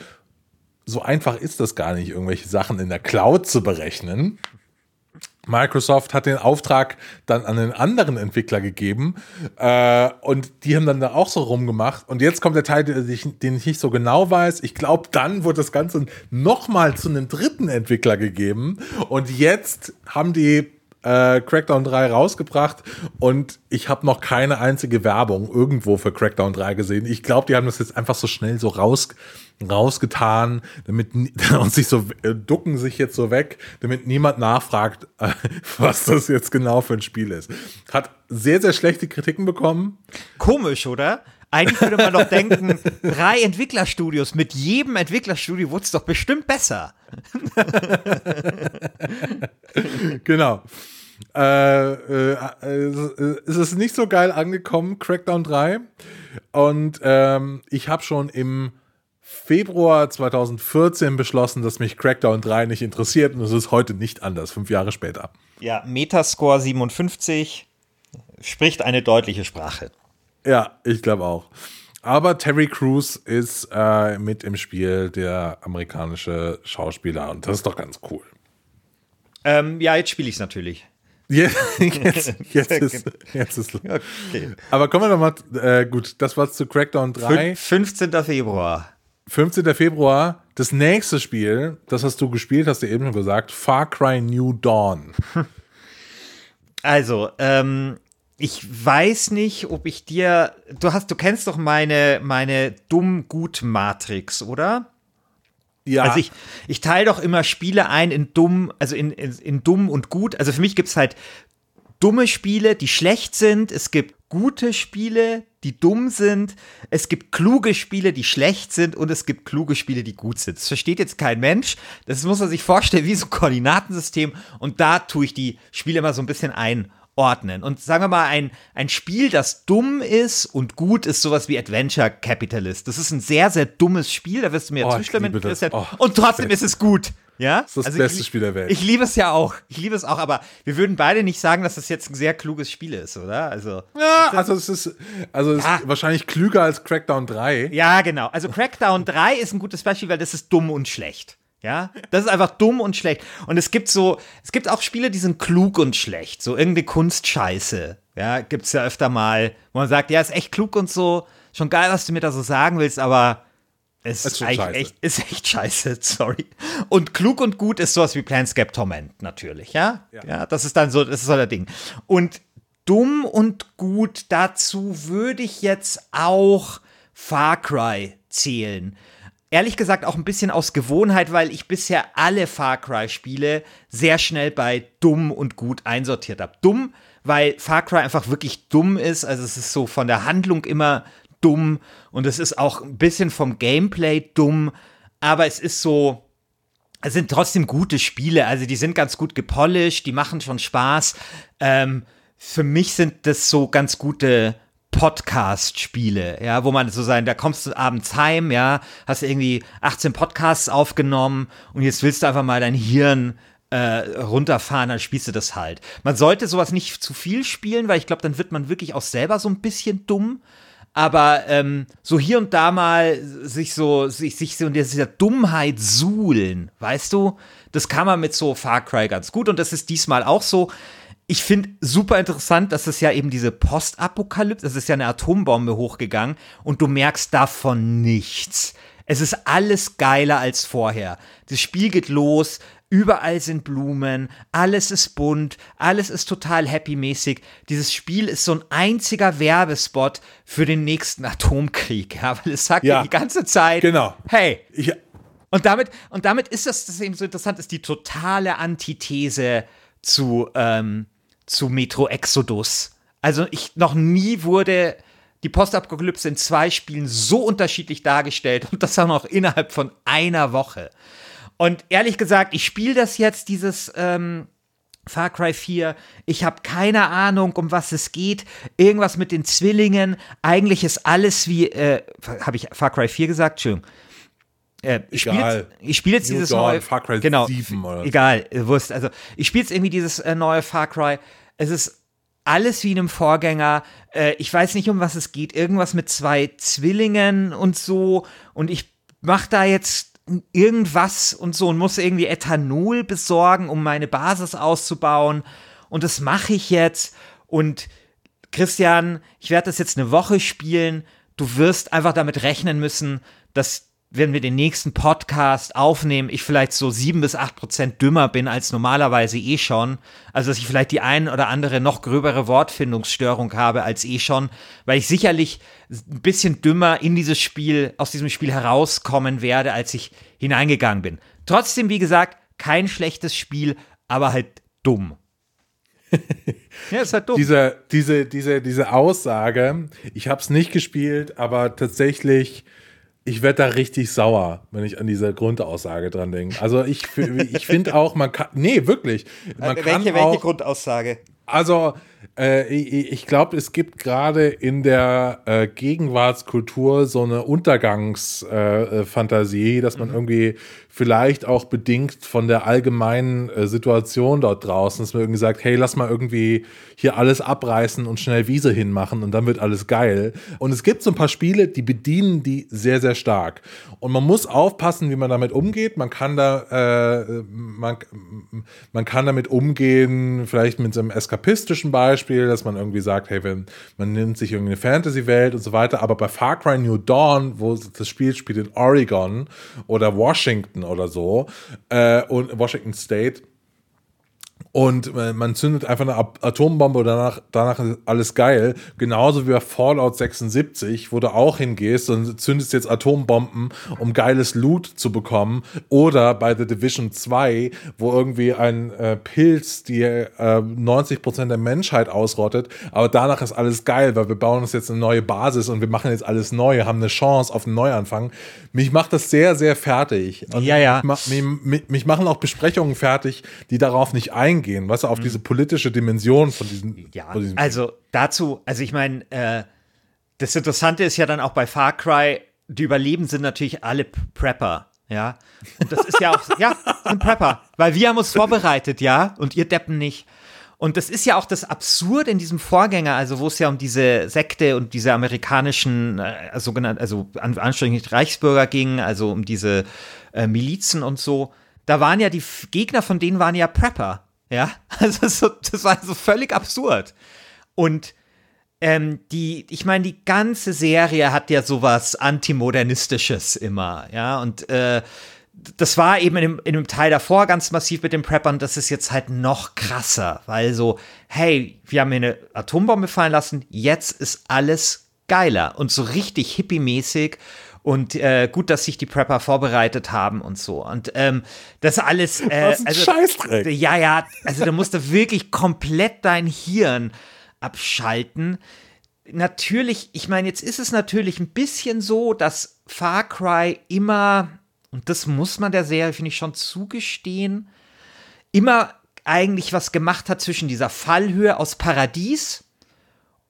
B: so einfach ist das gar nicht, irgendwelche Sachen in der Cloud zu berechnen. Microsoft hat den Auftrag dann an einen anderen Entwickler gegeben äh, und die haben dann da auch so rumgemacht. Und jetzt kommt der Teil, den ich, den ich nicht so genau weiß. Ich glaube, dann wurde das Ganze nochmal zu einem dritten Entwickler gegeben und jetzt haben die äh, Crackdown 3 rausgebracht und ich habe noch keine einzige Werbung irgendwo für Crackdown 3 gesehen. Ich glaube, die haben das jetzt einfach so schnell so raus, rausgetan, damit und sich so äh, ducken sich jetzt so weg, damit niemand nachfragt, äh, was das jetzt genau für ein Spiel ist. Hat sehr, sehr schlechte Kritiken bekommen.
A: Komisch, oder? Eigentlich würde man doch denken, drei Entwicklerstudios, mit jedem Entwicklerstudio wurde es doch bestimmt besser.
B: genau. Äh, äh, äh, es ist nicht so geil angekommen, Crackdown 3. Und ähm, ich habe schon im Februar 2014 beschlossen, dass mich Crackdown 3 nicht interessiert und es ist heute nicht anders, fünf Jahre später.
A: Ja, Metascore 57 spricht eine deutliche Sprache.
B: Ja, ich glaube auch. Aber Terry Crews ist äh, mit im Spiel, der amerikanische Schauspieler. Und das ist doch ganz cool.
A: Ähm, ja, jetzt spiele ich es natürlich.
B: Jetzt, jetzt, jetzt, ist, jetzt ist okay. Aber kommen wir nochmal, äh, gut, das war zu Crackdown 3.
A: 15. Februar.
B: 15. Februar. Das nächste Spiel, das hast du gespielt, hast du eben schon gesagt, Far Cry New Dawn.
A: Also, ähm, ich weiß nicht, ob ich dir. Du hast, du kennst doch meine, meine dumm-gut-Matrix, oder? Ja. Also ich, ich teile doch immer Spiele ein in dumm, also in, in, in dumm und gut. Also für mich gibt es halt dumme Spiele, die schlecht sind. Es gibt gute Spiele, die dumm sind. Es gibt kluge Spiele, die schlecht sind. Und es gibt kluge Spiele, die gut sind. Das versteht jetzt kein Mensch. Das muss man sich vorstellen wie so ein Koordinatensystem. Und da tue ich die Spiele immer so ein bisschen ein ordnen. Und sagen wir mal, ein, ein Spiel, das dumm ist und gut, ist sowas wie Adventure Capitalist. Das ist ein sehr, sehr dummes Spiel, da wirst du mir oh, zustimmen, Christian. Oh, und trotzdem ist es gut. Ja?
B: Das ist das also beste ich, Spiel der Welt.
A: Ich liebe es ja auch. Ich liebe es auch, aber wir würden beide nicht sagen, dass das jetzt ein sehr kluges Spiel ist, oder? Also,
B: ja, also es ist, also es ja. ist wahrscheinlich klüger als Crackdown 3.
A: Ja, genau. Also Crackdown 3 ist ein gutes Beispiel, weil das ist dumm und schlecht. Ja, das ist einfach dumm und schlecht. Und es gibt so, es gibt auch Spiele, die sind klug und schlecht. So irgendeine Kunstscheiße. Ja, gibt's ja öfter mal, wo man sagt, ja, ist echt klug und so. Schon geil, was du mir da so sagen willst, aber Es
B: Ist
A: ist, echt, ist echt scheiße, sorry. Und klug und gut ist sowas wie Planescape Torment natürlich, ja? ja? das ist dann so, das ist so der Ding. Und dumm und gut, dazu würde ich jetzt auch Far Cry zählen. Ehrlich gesagt auch ein bisschen aus Gewohnheit, weil ich bisher alle Far Cry-Spiele sehr schnell bei dumm und gut einsortiert habe. Dumm, weil Far Cry einfach wirklich dumm ist. Also es ist so von der Handlung immer dumm und es ist auch ein bisschen vom Gameplay dumm, aber es ist so, es sind trotzdem gute Spiele, also die sind ganz gut gepolished, die machen schon Spaß. Ähm, für mich sind das so ganz gute Podcast-Spiele, ja, wo man so sein, da kommst du abends heim, ja, hast irgendwie 18 Podcasts aufgenommen und jetzt willst du einfach mal dein Hirn äh, runterfahren, dann spielst du das halt. Man sollte sowas nicht zu viel spielen, weil ich glaube, dann wird man wirklich auch selber so ein bisschen dumm. Aber ähm, so hier und da mal sich so, sich, sich so in dieser Dummheit suhlen, weißt du, das kann man mit so Far Cry ganz gut und das ist diesmal auch so. Ich finde super interessant, dass es ja eben diese Postapokalypse, es ist ja eine Atombombe hochgegangen und du merkst davon nichts. Es ist alles geiler als vorher. Das Spiel geht los, überall sind Blumen, alles ist bunt, alles ist total happy-mäßig. Dieses Spiel ist so ein einziger Werbespot für den nächsten Atomkrieg, ja, weil es sagt
B: Ja.
A: ja die ganze Zeit,
B: Genau.
A: hey,
B: Ich,
A: und damit, und damit ist das, das eben so interessant, ist die totale Antithese zu, ähm, zu Metro Exodus. Also ich noch nie wurde die Postapokalypse in zwei Spielen so unterschiedlich dargestellt und das auch noch innerhalb von einer Woche. Und ehrlich gesagt, ich spiele das jetzt, dieses ähm, Far Cry 4. Ich habe keine Ahnung, um was es geht. Irgendwas mit den Zwillingen. Eigentlich ist alles wie, äh, habe ich Far Cry 4 gesagt? Entschuldigung. Äh, ich spiele jetzt, spiel jetzt dieses
B: Dawn,
A: neue
B: Far Cry
A: genau,
B: 7 oder so.
A: egal, Wurst. Also ich spiele jetzt irgendwie dieses äh, neue Far Cry. Es ist alles wie in einem Vorgänger. Äh, ich weiß nicht, um was es geht. Irgendwas mit zwei Zwillingen und so. Und ich mache da jetzt irgendwas und so und muss irgendwie Ethanol besorgen, um meine Basis auszubauen. Und das mache ich jetzt. Und Christian, ich werde das jetzt eine Woche spielen. Du wirst einfach damit rechnen müssen, dass wenn wir den nächsten Podcast aufnehmen, ich vielleicht so sieben bis acht Prozent dümmer bin als normalerweise eh schon. Also dass ich vielleicht die ein oder andere noch gröbere Wortfindungsstörung habe als eh schon, weil ich sicherlich ein bisschen dümmer in dieses Spiel, aus diesem Spiel herauskommen werde, als ich hineingegangen bin. Trotzdem, wie gesagt, kein schlechtes Spiel, aber halt dumm. ja, ist halt dumm.
B: diese, diese, diese, diese Aussage, ich habe es nicht gespielt, aber tatsächlich, ich werde da richtig sauer, wenn ich an diese Grundaussage dran denke. Also ich, ich finde auch, man kann, nee, wirklich, man kann
A: welche,
B: auch,
A: welche Grundaussage?
B: Also, äh, ich, ich glaube, es gibt gerade in der äh, Gegenwartskultur so eine Untergangsfantasie, äh, Fantasie, dass man irgendwie vielleicht auch bedingt von der allgemeinen äh, Situation dort draußen, dass man irgendwie sagt, hey, lass mal irgendwie hier alles abreißen und schnell Wiese hinmachen und dann wird alles geil. Und es gibt so ein paar Spiele, die bedienen die sehr, sehr stark. Und man muss aufpassen, wie man damit umgeht. Man kann da, äh, man, man kann damit umgehen, vielleicht mit so einem eskapistischen Beispiel, dass man irgendwie sagt, hey, wenn, man nimmt sich irgendeine Fantasy-Welt und so weiter. Aber bei Far Cry New Dawn, wo das Spiel spielt in Oregon oder Washington oder so, äh, und Washington State, und äh, man zündet einfach eine Atombombe und danach, danach ist alles geil. Genauso wie bei Fallout 76, wo du auch hingehst und zündest jetzt Atombomben, um geiles Loot zu bekommen. Oder bei The Division 2, wo irgendwie ein äh, Pilz die äh, 90% der Menschheit ausrottet. Aber danach ist alles geil, weil wir bauen uns jetzt eine neue Basis und wir machen jetzt alles neu, haben eine Chance auf einen Neuanfang. Mich macht das sehr, sehr fertig. Und
A: Ja, ja.
B: Mich, mich, mich machen auch Besprechungen fertig, die darauf nicht eingehen, weißt du, auf diese politische Dimension von diesen.
A: Mhm. Ja,
B: von diesem
A: also dazu, also ich meine, äh, das Interessante ist ja dann auch bei Far Cry, die Überleben sind natürlich alle Prepper, ja. Und das ist ja auch, ja, sind Prepper, weil wir haben uns vorbereitet, ja, und ihr Deppen nicht. Und das ist ja auch das Absurde in diesem Vorgänger, also wo es ja um diese Sekte und diese amerikanischen äh, sogenannten, also an anständig Reichsbürger ging, also um diese äh, Milizen und so. Da waren ja die Gegner von denen waren ja Prepper, ja. Also so, das war so völlig absurd. Und ähm, die, ich meine, die ganze Serie hat ja sowas Antimodernistisches immer, ja, und äh, das war eben in dem, in dem Teil davor ganz massiv mit den Preppern, das ist jetzt halt noch krasser, weil so, hey, wir haben hier eine Atombombe fallen lassen, jetzt ist alles geiler und so richtig hippie-mäßig und äh, gut, dass sich die Prepper vorbereitet haben und so. Und ähm, das alles. Äh,
B: Was ein
A: also,
B: Scheißdreck.
A: Ja, ja, also da musst du wirklich komplett dein Hirn abschalten. Natürlich, ich meine, jetzt ist es natürlich ein bisschen so, dass Far Cry immer, und das muss man der Serie, finde ich, schon zugestehen, immer eigentlich was gemacht hat zwischen dieser Fallhöhe aus Paradies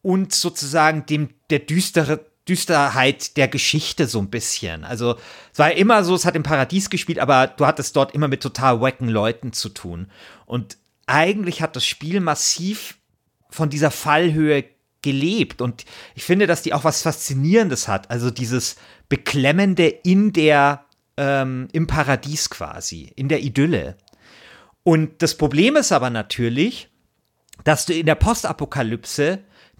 A: und sozusagen dem der düstere Düsterheit der Geschichte so ein bisschen. Also es war immer so, es hat im Paradies gespielt, aber du hattest dort immer mit total wacken Leuten zu tun. Und eigentlich hat das Spiel massiv von dieser Fallhöhe gelebt. Und ich finde, dass die auch was Faszinierendes hat. Also dieses Beklemmende in der, ähm, im Paradies quasi, in der Idylle. Und das Problem ist aber natürlich, dass du in der Postapokalypse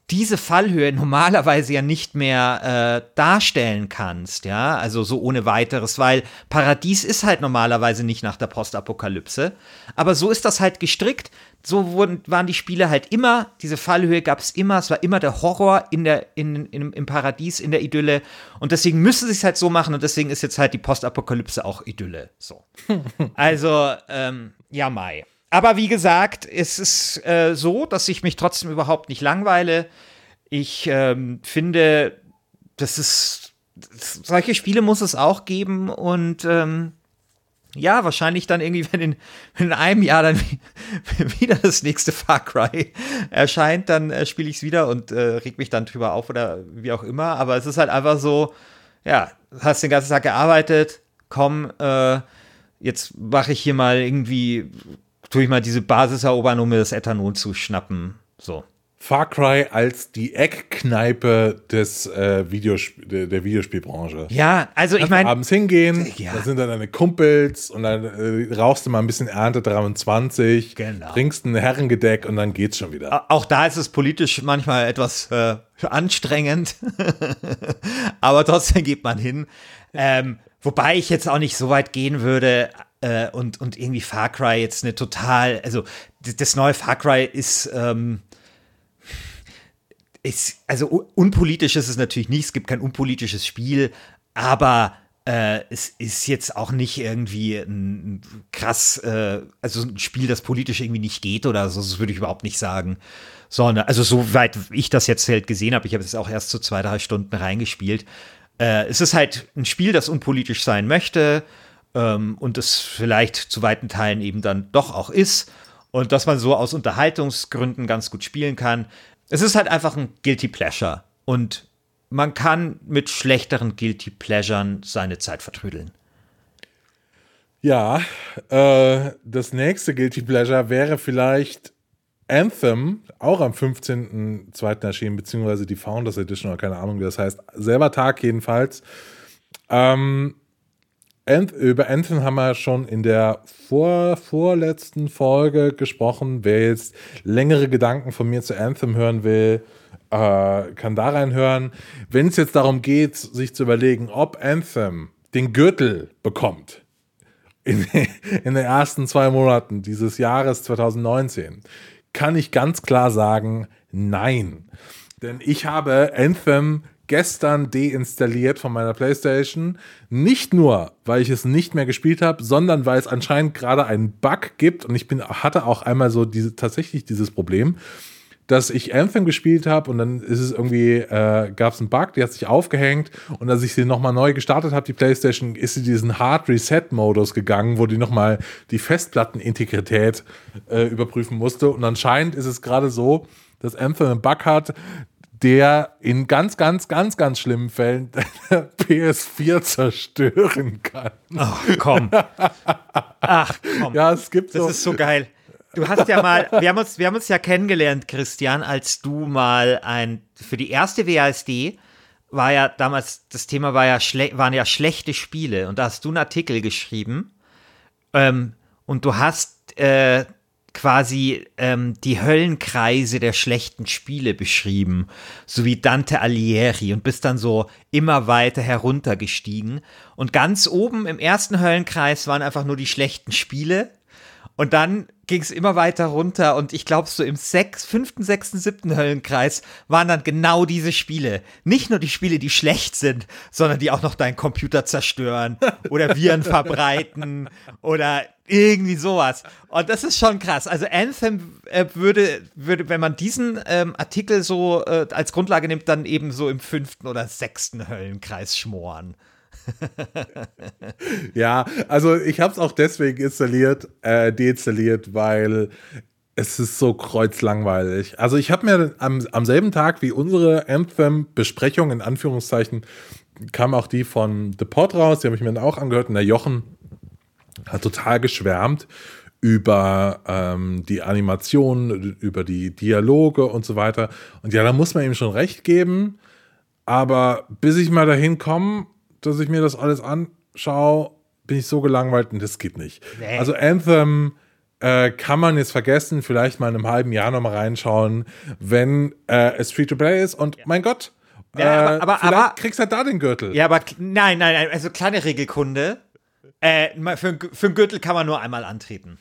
A: diese Fallhöhe normalerweise ja nicht mehr äh, darstellen kannst, ja, also so ohne weiteres, weil Paradies ist halt normalerweise nicht nach der Postapokalypse, aber so ist das halt gestrickt, so wurden, waren die Spiele halt immer, diese Fallhöhe gab es immer, es war immer der Horror in der, in, in, im Paradies, in der Idylle. Und deswegen müssen sie es halt so machen und deswegen ist jetzt halt die Postapokalypse auch Idylle, so. also, ähm, ja, Mai. Aber wie gesagt, es ist äh, so, dass ich mich trotzdem überhaupt nicht langweile. Ich ähm, finde, das ist solche Spiele muss es auch geben und ähm, ja, wahrscheinlich dann irgendwie, wenn in, wenn in einem Jahr dann wieder das nächste Far Cry erscheint, dann äh, spiele ich es wieder und äh, reg mich dann drüber auf oder wie auch immer. Aber es ist halt einfach so, ja, hast den ganzen Tag gearbeitet, komm, äh, jetzt mache ich hier mal irgendwie tue ich mal diese Basis erobern, um mir das Ethanol zu schnappen. So.
B: Far Cry als die Eckkneipe des äh, Videosp der, Videospielbranche.
A: Ja, also ich meine.
B: Abends hingehen,
A: Ja.
B: da sind dann deine Kumpels und dann äh, rauchst du mal ein bisschen Ernte 23,
A: Genau.
B: trinkst ein Herrengedeck und dann geht's schon wieder.
A: Auch da ist es politisch manchmal etwas äh, anstrengend, aber trotzdem geht man hin. Ähm, wobei ich jetzt auch nicht so weit gehen würde äh, und, und irgendwie Far Cry jetzt eine total, also das neue Far Cry ist, ähm, ist also un- unpolitisch ist es natürlich nicht, es gibt kein unpolitisches Spiel, aber äh, es ist jetzt auch nicht irgendwie ein ein krass, äh, also ein Spiel, das politisch irgendwie nicht geht oder so, das würde ich überhaupt nicht sagen. Sondern, also soweit ich das jetzt halt gesehen habe, ich habe es auch erst so zwei, drei Stunden reingespielt. Äh, es ist halt ein Spiel, das unpolitisch sein möchte ähm, und es vielleicht zu weiten Teilen eben dann doch auch ist und dass man so aus Unterhaltungsgründen ganz gut spielen kann. Es ist halt einfach ein Guilty Pleasure und man kann mit schlechteren Guilty Pleasuren seine Zeit vertrödeln.
B: Ja, äh, das nächste Guilty Pleasure wäre vielleicht Anthem, auch am 15.02. erschienen, beziehungsweise die Founders Edition oder keine Ahnung, wie das heißt. Selber Tag jedenfalls. Ähm, Anth über Anthem haben wir schon in der vor vorletzten Folge gesprochen. Wer jetzt längere Gedanken von mir zu Anthem hören will, äh, kann da reinhören. Wenn es jetzt darum geht, sich zu überlegen, ob Anthem den Gürtel bekommt, in, in den ersten zwei Monaten dieses Jahres 2019 kann ich ganz klar sagen, nein. Denn ich habe Anthem gestern deinstalliert von meiner PlayStation. Nicht nur, weil ich es nicht mehr gespielt habe, sondern weil es anscheinend gerade einen Bug gibt. Und ich bin, hatte auch einmal so diese, tatsächlich dieses Problem, dass ich Anthem gespielt habe und dann ist es irgendwie, äh, gab es einen Bug, die hat sich aufgehängt und als ich sie nochmal neu gestartet habe, die Playstation, ist sie diesen Hard Reset Modus gegangen, wo die nochmal die Festplattenintegrität äh, überprüfen musste und anscheinend ist es gerade so, dass Anthem einen Bug hat, der in ganz, ganz, ganz, ganz schlimmen Fällen deine PS4 zerstören kann.
A: Ach, komm. Ach, komm.
B: Ja, es gibt
A: Das
B: so.
A: ist so geil. Du hast ja mal, wir haben uns, wir haben uns ja kennengelernt, Christian, als du mal ein, für die erste WASD war ja damals, das Thema war ja waren ja schlechte Spiele und da hast du einen Artikel geschrieben ähm, und du hast äh, quasi ähm, die Höllenkreise der schlechten Spiele beschrieben, so wie Dante Alighieri und bist dann so immer weiter heruntergestiegen. Und ganz oben im ersten Höllenkreis waren einfach nur die schlechten Spiele. Und dann ging es immer weiter runter und ich glaube, so im sechs, fünften, sechsten, siebten Höllenkreis waren dann genau diese Spiele. Nicht nur die Spiele, die schlecht sind, sondern die auch noch deinen Computer zerstören oder Viren verbreiten oder irgendwie sowas. Und das ist schon krass. Also Anthem äh, würde, würde, wenn man diesen ähm, Artikel so äh, als Grundlage nimmt, dann eben so im fünften oder sechsten Höllenkreis schmoren.
B: ja, also ich habe es auch deswegen installiert, äh, deinstalliert, weil es ist so kreuzlangweilig. Also ich habe mir am, am selben Tag wie unsere Anthem-Besprechung, in Anführungszeichen, kam auch die von The Pod raus, die habe ich mir dann auch angehört und der Jochen hat total geschwärmt über ähm, die Animationen, über die Dialoge und so weiter. Und ja, da muss man ihm schon recht geben. Aber bis ich mal dahin komme, dass ich mir das alles anschaue, bin ich so gelangweilt und das geht nicht. Nee. Also Anthem äh, kann man jetzt vergessen, vielleicht mal in einem halben Jahr nochmal reinschauen, wenn äh, es Free-to-Play ist und ja. mein Gott, ja, aber, aber, aber kriegst du halt da den Gürtel.
A: Ja, aber nein, nein, also kleine Regelkunde. Äh, für, für einen Gürtel kann man nur einmal antreten.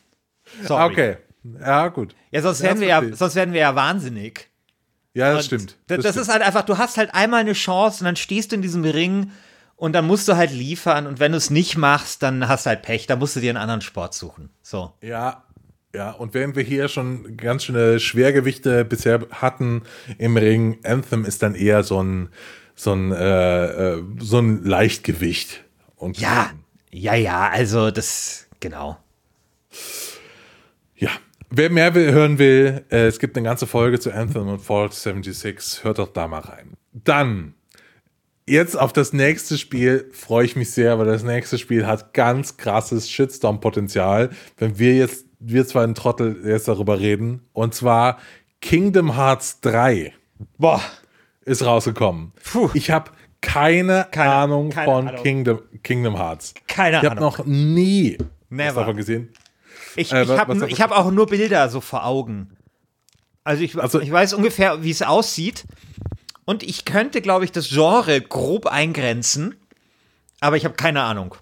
B: Sorry. Okay. Ja, gut.
A: Ja, sonst, werden wir ja, sonst werden wir ja wahnsinnig.
B: Ja, das und stimmt.
A: Das,
B: das, stimmt.
A: ist halt einfach, du hast halt einmal eine Chance und dann stehst du in diesem Ring und dann musst du halt liefern und wenn du es nicht machst, dann hast du halt Pech, dann musst du dir einen anderen Sport suchen. So.
B: Ja, ja, und während wir hier schon ganz schöne Schwergewichte bisher hatten im Ring, Anthem ist dann eher so ein, so ein, äh, äh so ein Leichtgewicht.
A: Und ja, ja, ja, also das, genau.
B: Ja, wer mehr will, hören will, äh, es gibt eine ganze Folge zu Anthem und Fallout 76, hört doch da mal rein. Dann Jetzt auf das nächste Spiel freue ich mich sehr, weil das nächste Spiel hat ganz krasses Shitstorm-Potenzial, wenn wir jetzt, wir zwei ein Trottel jetzt darüber reden. Und zwar Kingdom Hearts 3.
A: Boah.
B: Ist rausgekommen. Puh. Ich habe keine, keine, Ahnung keine von Ahnung. Kingdom, Kingdom Hearts.
A: Keine
B: Ahnung. Ich habe noch nie
A: Never.
B: davon gesehen.
A: Ich, äh, ich habe hab auch nur Bilder so vor Augen. Also ich, also ich weiß ungefähr, wie es aussieht. Und ich könnte, glaube ich, das Genre grob eingrenzen, aber ich habe keine Ahnung.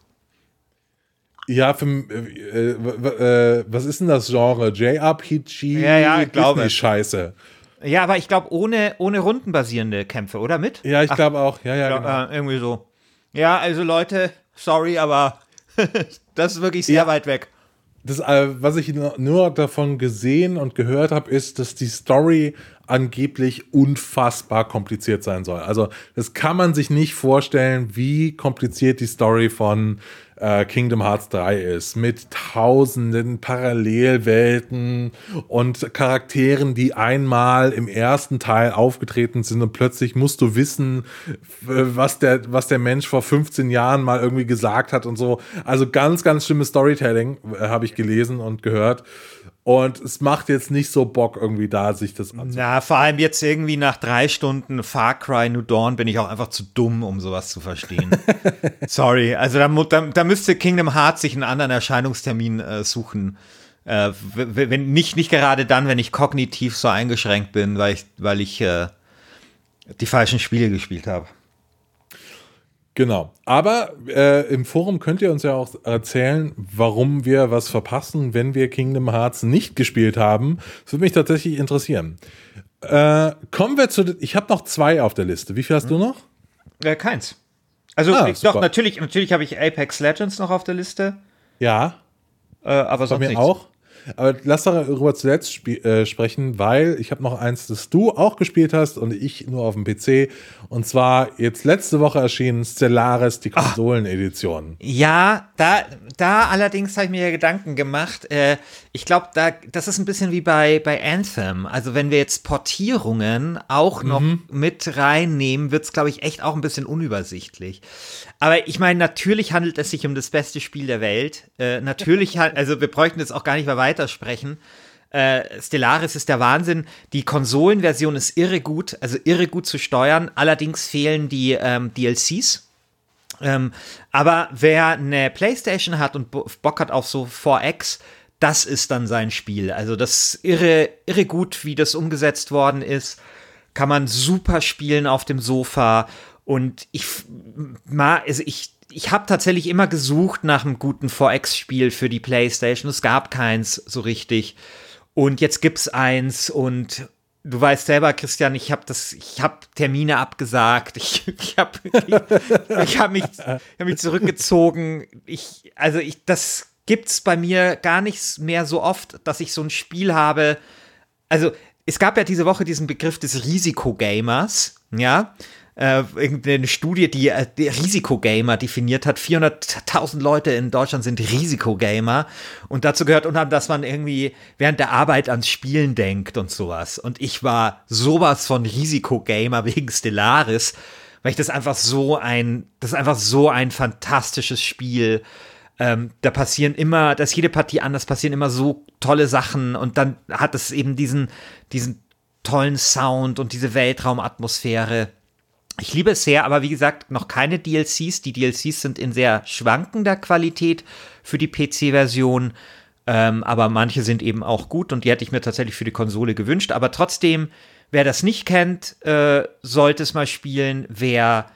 B: Ja, für, äh, äh, was ist denn das Genre? JRPG?
A: Ja, ja, ich glaube.
B: Scheiße.
A: Ja, aber ich glaube, ohne, ohne rundenbasierende Kämpfe, oder mit?
B: Ja, ich glaube auch. Ja, ja,
A: genau. äh, irgendwie so. Ja, also Leute, sorry, aber das ist wirklich sehr ja. weit weg.
B: Das, äh, was ich nur davon gesehen und gehört habe, ist, dass die Story angeblich unfassbar kompliziert sein soll. Also das kann man sich nicht vorstellen, wie kompliziert die Story von äh, Kingdom Hearts 3 ist. Mit tausenden Parallelwelten und Charakteren, die einmal im ersten Teil aufgetreten sind und plötzlich musst du wissen, was der, was der Mensch vor 15 Jahren mal irgendwie gesagt hat und so. Also ganz, ganz schlimmes Storytelling äh, habe ich gelesen und gehört. Und es macht jetzt nicht so Bock, irgendwie da sich das
A: anzusehen. Ja, vor allem jetzt irgendwie nach drei Stunden Far Cry New Dawn bin ich auch einfach zu dumm, um sowas zu verstehen. Sorry, also da, da, da, müsste Kingdom Hearts sich einen anderen Erscheinungstermin äh, suchen. Äh, wenn nicht, nicht gerade dann, wenn ich kognitiv so eingeschränkt bin, weil ich, weil ich äh, die falschen Spiele gespielt habe.
B: Genau. Aber äh, im Forum könnt ihr uns ja auch erzählen, warum wir was verpassen, wenn wir Kingdom Hearts nicht gespielt haben. Das würde mich tatsächlich interessieren. Äh, kommen wir zu. Ich habe noch zwei auf der Liste. Wie viel hast hm. du noch?
A: Äh, keins. Also ah, ich, doch natürlich, natürlich habe ich Apex Legends noch auf der Liste.
B: Ja.
A: Äh, aber sonst
B: Bei mir nichts. auch. Aber lass darüber zuletzt äh, sprechen, weil ich habe noch eins, das du auch gespielt hast und ich nur auf dem PC. Und zwar jetzt letzte Woche erschienen Stellaris, die ah. Konsolenedition.
A: Ja, da, da allerdings habe ich mir Gedanken gemacht. Äh, ich glaube, da, das ist ein bisschen wie bei, bei Anthem. Also wenn wir jetzt Portierungen auch noch mhm. mit reinnehmen, wird es, glaube ich, echt auch ein bisschen unübersichtlich. Aber ich meine, natürlich handelt es sich um das beste Spiel der Welt. Äh, natürlich, also wir bräuchten jetzt auch gar nicht mehr weitersprechen. Äh, Stellaris ist der Wahnsinn. Die Konsolenversion ist irre gut, also irre gut zu steuern. Allerdings fehlen die ähm, DLCs. Ähm, aber wer eine PlayStation hat und Bock hat auf so 4X, das ist dann sein Spiel. Also das ist irre, irre gut, wie das umgesetzt worden ist. Kann man super spielen auf dem Sofa. Und ich, also ich, ich habe tatsächlich immer gesucht nach einem guten 4X-Spiel für die PlayStation. Es gab keins so richtig. Und jetzt gibt's eins und du weißt selber, Christian, ich habe das, ich habe Termine abgesagt, ich, ich habe ich, ich hab mich, hab mich zurückgezogen. Ich, also ich, das gibt's bei mir gar nicht mehr so oft, dass ich so ein Spiel habe. Also es gab ja diese Woche diesen Begriff des Risikogamers, ja äh, irgendeine Studie, die äh, Risikogamer definiert hat. 400.000 Leute in Deutschland sind Risikogamer. Und dazu gehört unter anderem, dass man irgendwie während der Arbeit ans Spielen denkt und sowas. Und ich war sowas von Risikogamer wegen Stellaris, weil ich das einfach so ein, das ist einfach so ein fantastisches Spiel. Ähm, da passieren immer, dass jede Partie anders passieren immer so tolle Sachen und dann hat es eben diesen, diesen tollen Sound und diese Weltraumatmosphäre. Ich liebe es sehr, aber wie gesagt, noch keine DLCs. Die DLCs sind in sehr schwankender Qualität für die PC-Version. Ähm, aber manche sind eben auch gut und die hätte ich mir tatsächlich für die Konsole gewünscht. Aber trotzdem, wer das nicht kennt, äh, sollte es mal spielen. Wer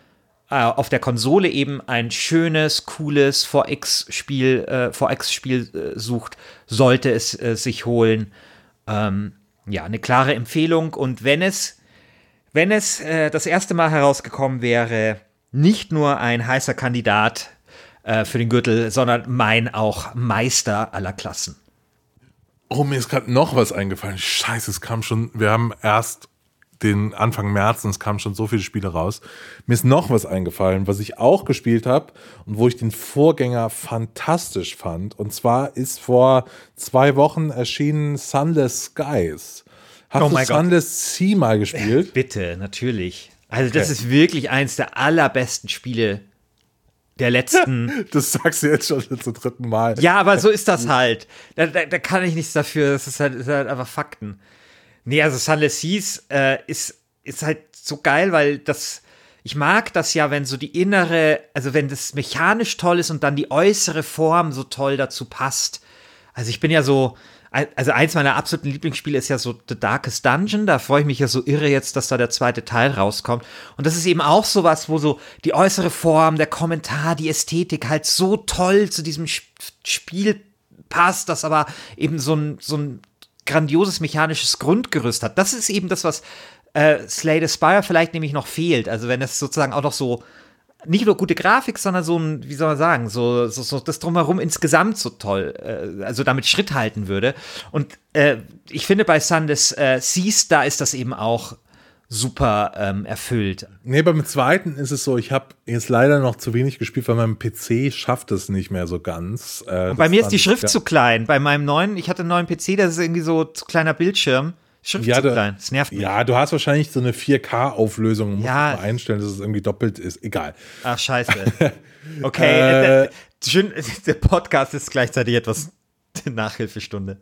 A: äh, auf der Konsole eben ein schönes, cooles 4X-Spiel äh, 4X äh, sucht, sollte es äh, sich holen. Ähm, ja, eine klare Empfehlung. Und wenn es wenn es äh, das erste Mal herausgekommen wäre, nicht nur ein heißer Kandidat äh, für den Gürtel, sondern mein auch Meister aller Klassen.
B: Oh, mir ist gerade noch was eingefallen. Scheiße, es kam schon, wir haben erst den Anfang März und es kamen schon so viele Spiele raus. Mir ist noch was eingefallen, was ich auch gespielt habe und wo ich den Vorgänger fantastisch fand. Und zwar ist vor zwei Wochen erschienen Sunless Skies. Hast oh du Sunless Sea mal gespielt?
A: Bitte, natürlich. Also, okay. das ist wirklich eins der allerbesten Spiele der letzten.
B: Das sagst du jetzt schon zum dritten Mal.
A: Ja, aber so ist das halt. Da, da, da kann ich nichts dafür. Das ist halt, ist halt einfach Fakten. Nee, also Sunless Seas äh, ist, ist halt so geil, weil das. Ich mag das ja, wenn so die innere, also wenn das mechanisch toll ist und dann die äußere Form so toll dazu passt. Also ich bin ja so, also eins meiner absoluten Lieblingsspiele ist ja so The Darkest Dungeon. Da freue ich mich ja so irre jetzt, dass da der zweite Teil rauskommt. Und das ist eben auch sowas, wo so die äußere Form, der Kommentar, die Ästhetik halt so toll zu diesem Spiel passt, dass aber eben so ein, so ein grandioses mechanisches Grundgerüst hat. Das ist eben das, was äh, Slay the Spire vielleicht nämlich noch fehlt. Also wenn es sozusagen auch noch so nicht nur gute Grafik, sondern so ein, wie soll man sagen, so, so, so das drumherum insgesamt so toll, äh, also damit Schritt halten würde. Und äh, ich finde bei Sundes äh, Seas, da ist das eben auch super ähm, erfüllt.
B: Nee, beim zweiten ist es so, ich habe jetzt leider noch zu wenig gespielt, weil mein PC schafft es nicht mehr so ganz.
A: Äh, bei mir ist die Schrift ja. zu klein. Bei meinem neuen, ich hatte einen neuen PC, das ist irgendwie so zu kleiner Bildschirm.
B: Schrift ja, zu klein. Das nervt mich. Ja, du hast wahrscheinlich so eine 4K-Auflösung. Musst ja. du einstellen, dass es irgendwie doppelt ist. Egal.
A: Ach, scheiße. Okay. äh, äh schön, der Podcast ist gleichzeitig etwas Nachhilfestunde.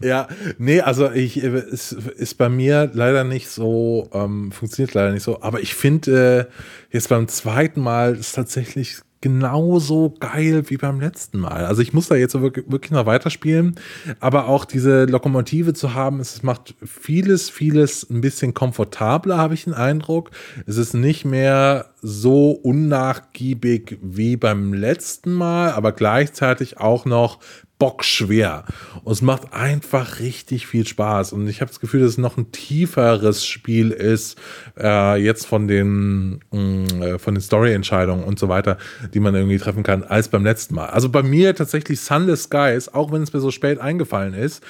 B: Ja, nee, also ich, es ist bei mir leider nicht so, ähm, funktioniert leider nicht so, aber ich finde äh, jetzt beim zweiten Mal ist tatsächlich genauso geil wie beim letzten Mal. Also ich muss da jetzt wirklich noch weiterspielen, aber auch diese Lokomotive zu haben, es macht vieles, vieles ein bisschen komfortabler, habe ich den Eindruck. Es ist nicht mehr so unnachgiebig wie beim letzten Mal, aber gleichzeitig auch noch bockschwer. Und es macht einfach richtig viel Spaß. Und ich habe das Gefühl, dass es noch ein tieferes Spiel ist, äh, jetzt von den, mm, äh, von den Story-Entscheidungen und so weiter, die man irgendwie treffen kann, als beim letzten Mal. Also bei mir tatsächlich Sunless Skies, auch wenn es mir so spät eingefallen ist,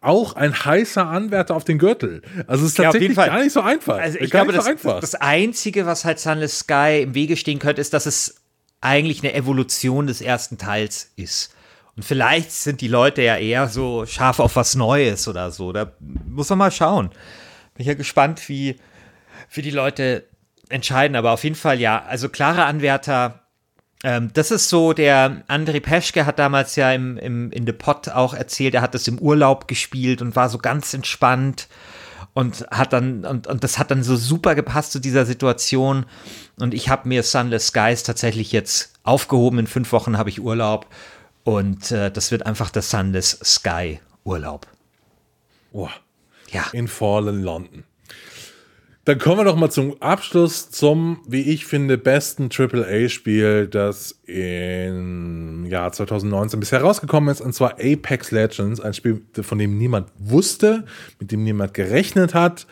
B: auch ein heißer Anwärter auf den Gürtel. Also es ist tatsächlich ja, gar nicht so einfach.
A: Also ich glaube, so das, das Einzige, was halt Sunless Sky im Wege stehen könnte, ist, dass es eigentlich eine Evolution des ersten Teils ist. Und vielleicht sind die Leute ja eher so scharf auf was Neues oder so. Da muss man mal schauen. Bin ja gespannt, wie, wie die Leute entscheiden. Aber auf jeden Fall ja, also klare Anwärter. Ähm, das ist so, der André Peschke hat damals ja im, im, in The Pot auch erzählt, er hat das im Urlaub gespielt und war so ganz entspannt und hat dann und, und das hat dann so super gepasst zu dieser Situation und ich habe mir Sunless Skies tatsächlich jetzt aufgehoben in fünf Wochen habe ich Urlaub Und äh, das wird einfach der Sunless Sky Urlaub.
B: Oh. Ja. In Fallen London. Dann kommen wir doch mal zum Abschluss zum, wie ich finde, besten AAA-Spiel, das im Jahr 2019 bisher rausgekommen ist, und zwar Apex Legends, ein Spiel, von dem niemand wusste, mit dem niemand gerechnet hat,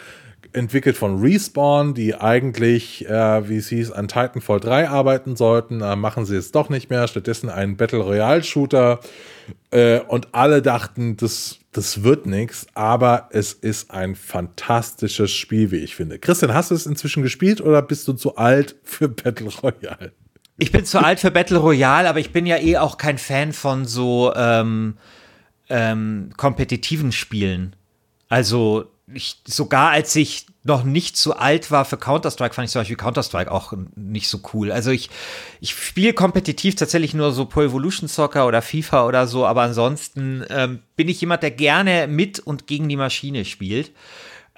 B: entwickelt von Respawn, die eigentlich, äh, wie es hieß, an Titanfall 3 arbeiten sollten. Äh, machen sie es doch nicht mehr. Stattdessen einen Battle Royale Shooter. Äh, und alle dachten, das, das wird nichts. Aber es ist ein fantastisches Spiel, wie ich finde. Christian, hast du es inzwischen gespielt oder bist du zu alt für Battle Royale?
A: Ich bin zu alt für Battle Royale, aber ich bin ja eh auch kein Fan von so ähm, ähm, kompetitiven Spielen. Also ich, sogar als ich noch nicht zu alt war für Counter-Strike, fand ich zum Beispiel Counter-Strike auch nicht so cool. Also ich, ich spiele kompetitiv tatsächlich nur so Pro Evolution Soccer oder FIFA oder so, aber ansonsten ähm, bin ich jemand, der gerne mit und gegen die Maschine spielt.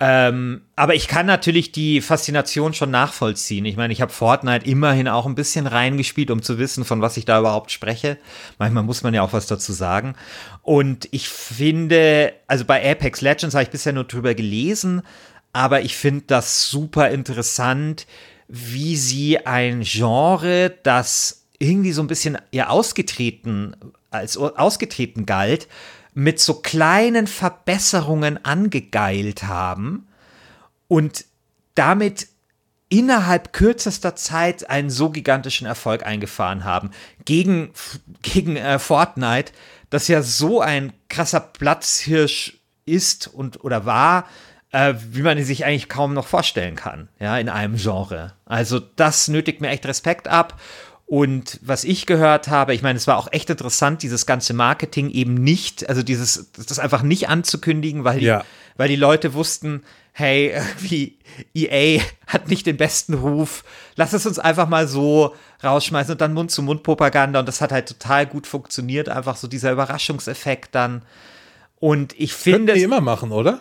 A: Ähm, aber ich kann natürlich die Faszination schon nachvollziehen. Ich meine, ich habe Fortnite immerhin auch ein bisschen reingespielt, um zu wissen, von was ich da überhaupt spreche. Manchmal muss man ja auch was dazu sagen. Und ich finde, also bei Apex Legends habe ich bisher nur drüber gelesen, aber ich finde das super interessant, wie sie ein Genre, das irgendwie so ein bisschen ja ausgetreten, als ausgetreten galt, mit so kleinen Verbesserungen angegeilt haben und damit innerhalb kürzester Zeit einen so gigantischen Erfolg eingefahren haben. Gegen, gegen äh, Fortnite, das ja so ein krasser Platzhirsch ist und oder war, äh, wie man sich eigentlich kaum noch vorstellen kann, ja, in einem Genre. Also das nötigt mir echt Respekt ab. Und was ich gehört habe, ich meine, es war auch echt interessant, dieses ganze Marketing eben nicht, also dieses, das einfach nicht anzukündigen, weil die, ja. weil die Leute wussten, hey, wie EA hat nicht den besten Ruf, lass es uns einfach mal so rausschmeißen und dann Mund-zu-Mund-Propaganda und das hat halt total gut funktioniert, einfach so dieser Überraschungseffekt dann. Und ich finde.
B: Könnten die immer machen, oder?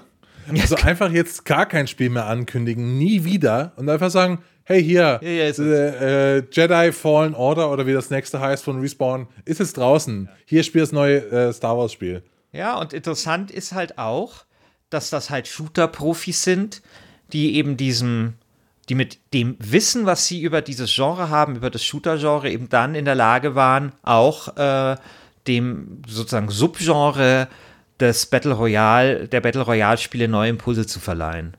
B: Also einfach jetzt gar kein Spiel mehr ankündigen, nie wieder und einfach sagen, hey hier, ja, ja, äh, äh, Jedi Fallen Order oder wie das nächste heißt von Respawn, ist es draußen. Ja. Hier spielt das neue äh, Star Wars Spiel.
A: Ja, und interessant ist halt auch, dass das halt Shooter-Profis sind, die eben diesem, die mit dem Wissen, was sie über dieses Genre haben, über das Shooter-Genre, eben dann in der Lage waren, auch äh, dem sozusagen Subgenre des Battle Royale, der Battle Royale-Spiele neue Impulse zu verleihen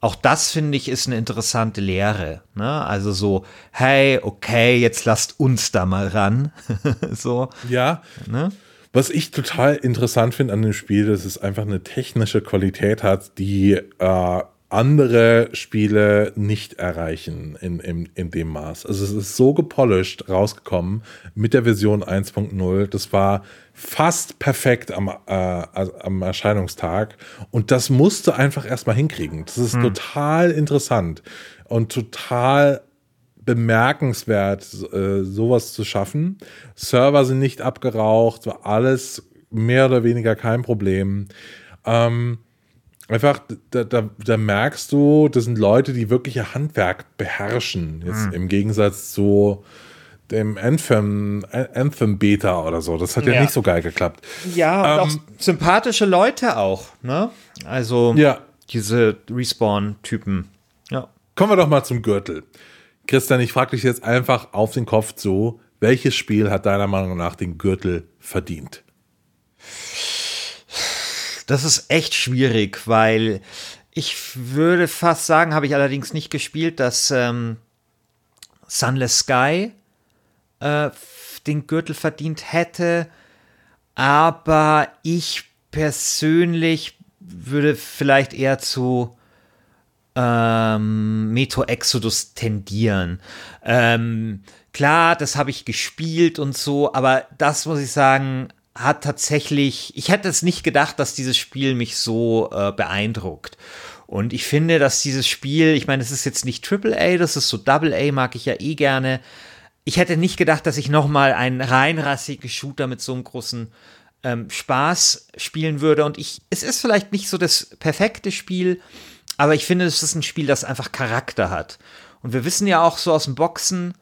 A: auch das finde ich ist eine interessante Lehre. Ne? Also so, hey, okay, jetzt lasst uns da mal ran. so.
B: Ja. Ne? Was ich total interessant finde an dem Spiel, dass es einfach eine technische Qualität hat, die äh, andere Spiele nicht erreichen in, in, in dem Maß. Also es ist so gepolished rausgekommen mit der Version 1.0. Das war fast perfekt am, äh, am Erscheinungstag. Und das musste einfach erstmal hinkriegen. Das ist hm. total interessant und total bemerkenswert, äh, sowas zu schaffen. Server sind nicht abgeraucht, war alles mehr oder weniger kein Problem. Ähm, einfach, da, da, da, merkst du, das sind Leute, die wirklich ihr Handwerk beherrschen. Jetzt mhm. im Gegensatz zu dem Anthem, Anthem Beta oder so. Das hat ja, ja nicht so geil geklappt.
A: Ja, und ähm, auch sympathische Leute auch, ne? Also ja. diese Respawn-Typen. Ja.
B: Kommen wir doch mal zum Gürtel. Christian, ich frage dich jetzt einfach auf den Kopf zu, welches Spiel hat deiner Meinung nach den Gürtel verdient?
A: Das ist echt schwierig, weil ich würde fast sagen, habe ich allerdings nicht gespielt, dass ähm, Sunless Sky äh, den Gürtel verdient hätte. Aber ich persönlich würde vielleicht eher zu ähm, Metro Exodus tendieren. Ähm, klar, das habe ich gespielt und so, aber das muss ich sagen, hat tatsächlich, ich hätte es nicht gedacht, dass dieses Spiel mich so äh, beeindruckt. Und ich finde, dass dieses Spiel, ich meine, es ist jetzt nicht Triple A, das ist so Double A, mag ich ja eh gerne. Ich hätte nicht gedacht, dass ich noch mal einen reinrassigen Shooter mit so einem großen ähm, Spaß spielen würde. Und ich, es ist vielleicht nicht so das perfekte Spiel, aber ich finde, es ist ein Spiel, das einfach Charakter hat. Und wir wissen ja auch so aus dem Boxen,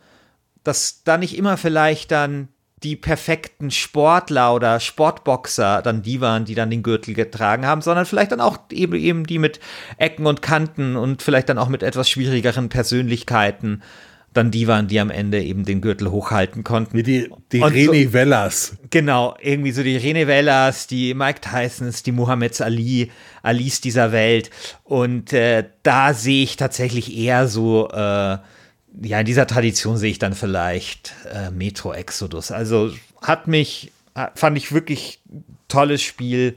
A: dass da nicht immer vielleicht dann die perfekten Sportler oder Sportboxer dann die waren, die dann den Gürtel getragen haben, sondern vielleicht dann auch eben, eben die mit Ecken und Kanten und vielleicht dann auch mit etwas schwierigeren Persönlichkeiten dann die waren, die am Ende eben den Gürtel hochhalten konnten.
B: Wie die, die René so, Wellas.
A: Genau, irgendwie so die René Wellas, die Mike Tysons, die Muhammeds Ali, Alis dieser Welt. Und äh, da sehe ich tatsächlich eher so, äh, ja, in dieser Tradition sehe ich dann vielleicht äh, Metro Exodus. Also hat mich, fand ich wirklich tolles Spiel.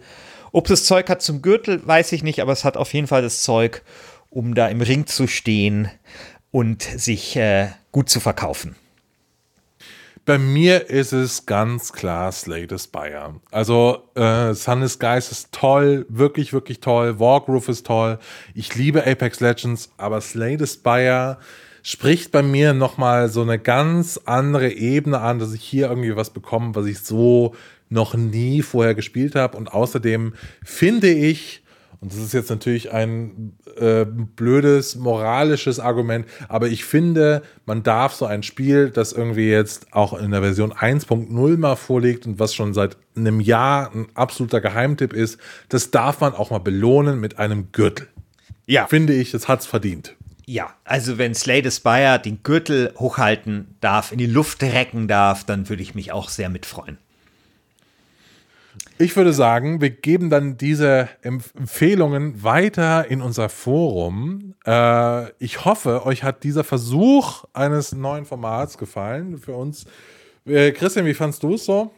A: Ob es Zeug hat zum Gürtel, weiß ich nicht, aber es hat auf jeden Fall das Zeug, um da im Ring zu stehen und sich äh, gut zu verkaufen.
B: Bei mir ist es ganz klar Slay the Spire. Also äh, Sun is Guys ist toll, wirklich, wirklich toll. Wargroove ist toll. Ich liebe Apex Legends, aber Slay the Spire spricht bei mir nochmal so eine ganz andere Ebene an, dass ich hier irgendwie was bekomme, was ich so noch nie vorher gespielt habe. Und außerdem finde ich, und das ist jetzt natürlich ein äh, blödes moralisches Argument, aber ich finde, man darf so ein Spiel, das irgendwie jetzt auch in der Version 1.0 mal vorliegt und was schon seit einem Jahr ein absoluter Geheimtipp ist, das darf man auch mal belohnen mit einem Gürtel. Ja. Finde ich, das hat's verdient.
A: Ja, also wenn Slay the Spire den Gürtel hochhalten darf, in die Luft recken darf, dann würde ich mich auch sehr mitfreuen.
B: Ich würde sagen, wir geben dann diese Empfehlungen weiter in unser Forum. Äh, ich hoffe, euch hat dieser Versuch eines neuen Formats gefallen für uns. Äh, Christian, wie fandst du es so?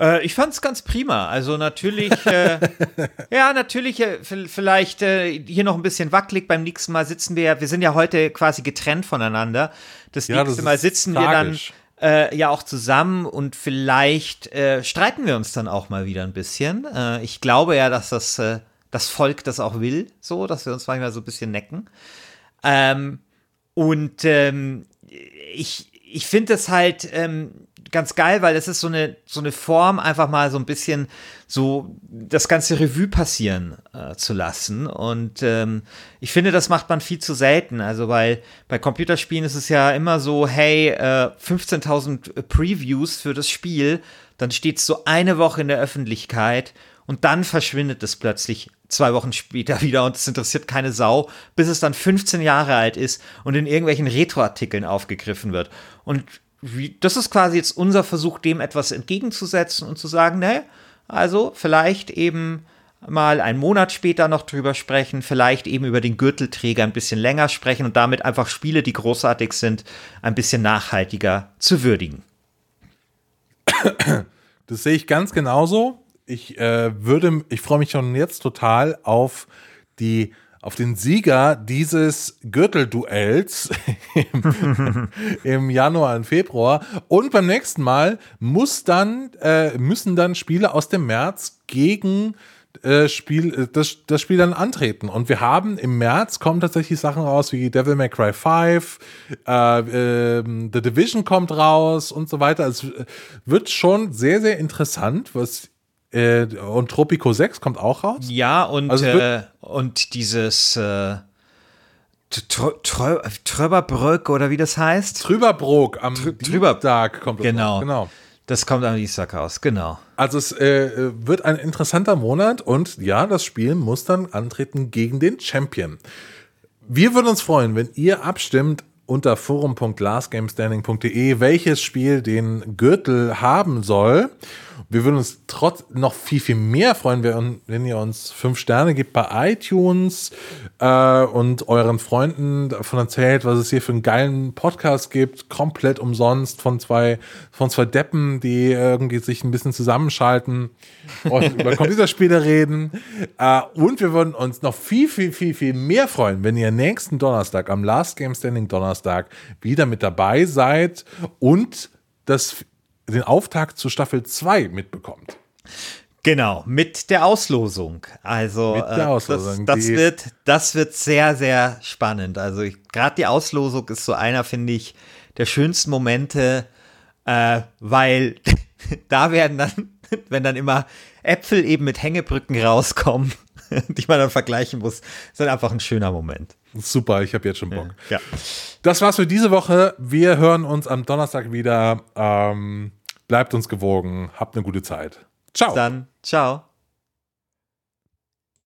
A: Äh, ich fand es ganz prima. Also natürlich, äh, ja, natürlich äh, vielleicht äh, hier noch ein bisschen wackelig. Beim nächsten Mal sitzen wir, wir sind ja heute quasi getrennt voneinander. Das ja, nächste das Mal sitzen tragisch. wir dann äh, ja auch zusammen und vielleicht äh, streiten wir uns dann auch mal wieder ein bisschen. Äh, ich glaube ja, dass das, äh, das Volk das auch will, so, dass wir uns manchmal so ein bisschen necken. Ähm, und ähm, ich, ich finde es halt, ähm, ganz geil, weil es ist so eine, so eine Form, einfach mal so ein bisschen so das ganze Revue passieren äh, zu lassen. Und ähm, ich finde, das macht man viel zu selten. Also, weil bei Computerspielen ist es ja immer so, hey, äh, 15.000 Previews für das Spiel, dann steht es so eine Woche in der Öffentlichkeit und dann verschwindet es plötzlich zwei Wochen später wieder und es interessiert keine Sau, bis es dann 15 Jahre alt ist und in irgendwelchen Retro-Artikeln aufgegriffen wird. Und wie, das ist quasi jetzt unser Versuch, dem etwas entgegenzusetzen und zu sagen, ne, also vielleicht eben mal einen Monat später noch drüber sprechen, vielleicht eben über den Gürtelträger ein bisschen länger sprechen und damit einfach Spiele, die großartig sind, ein bisschen nachhaltiger zu würdigen.
B: Das sehe ich ganz genauso. Ich äh, würde, ich freue mich schon jetzt total auf die auf den Sieger dieses Gürtelduells im, im, Januar und Februar. Und beim nächsten Mal muss dann, äh, müssen dann Spiele aus dem März gegen äh, Spiel, äh, das, das Spiel dann antreten. Und wir haben im März kommen tatsächlich Sachen raus wie Devil May Cry 5, äh, äh, The Division kommt raus und so weiter. Es wird schon sehr, sehr interessant, was äh, und Tropico 6 kommt auch raus.
A: Ja, und, also äh, und dieses äh, Tröberbrück oder wie das heißt?
B: Trüberbrook am
A: Dienstag
B: kommt
A: das genau. Raus. Genau. Das kommt am Dienstag raus, genau.
B: Also es äh, wird ein interessanter Monat und ja, das Spiel muss dann antreten gegen den Champion. Wir würden uns freuen, wenn ihr abstimmt unter forum.lastgamestanding.de, welches Spiel den Gürtel haben soll. Wir würden uns trotz noch viel, viel mehr freuen, wenn ihr uns fünf Sterne gibt bei iTunes äh, und euren Freunden davon erzählt, was es hier für einen geilen Podcast gibt, komplett umsonst von zwei, von zwei Deppen, die irgendwie sich ein bisschen zusammenschalten und über Computerspiele reden. Äh, und wir würden uns noch viel, viel, viel, viel mehr freuen, wenn ihr nächsten Donnerstag, am Last Game Standing Donnerstag, wieder mit dabei seid und das den Auftakt zu Staffel 2 mitbekommt.
A: Genau, mit der Auslosung. Also mit der äh, Auslosung, das, das wird, das wird sehr, sehr spannend. Also gerade die Auslosung ist so einer, finde ich, der schönsten Momente, äh, weil da werden dann, wenn dann immer Äpfel eben mit Hängebrücken rauskommen, die man dann vergleichen muss, ist dann einfach ein schöner Moment.
B: Super, ich habe jetzt schon Bock. Ja. Das war's für diese Woche. Wir hören uns am Donnerstag wieder. Ähm, Bleibt uns gewogen. Habt eine gute Zeit. Ciao.
A: Dann, ciao.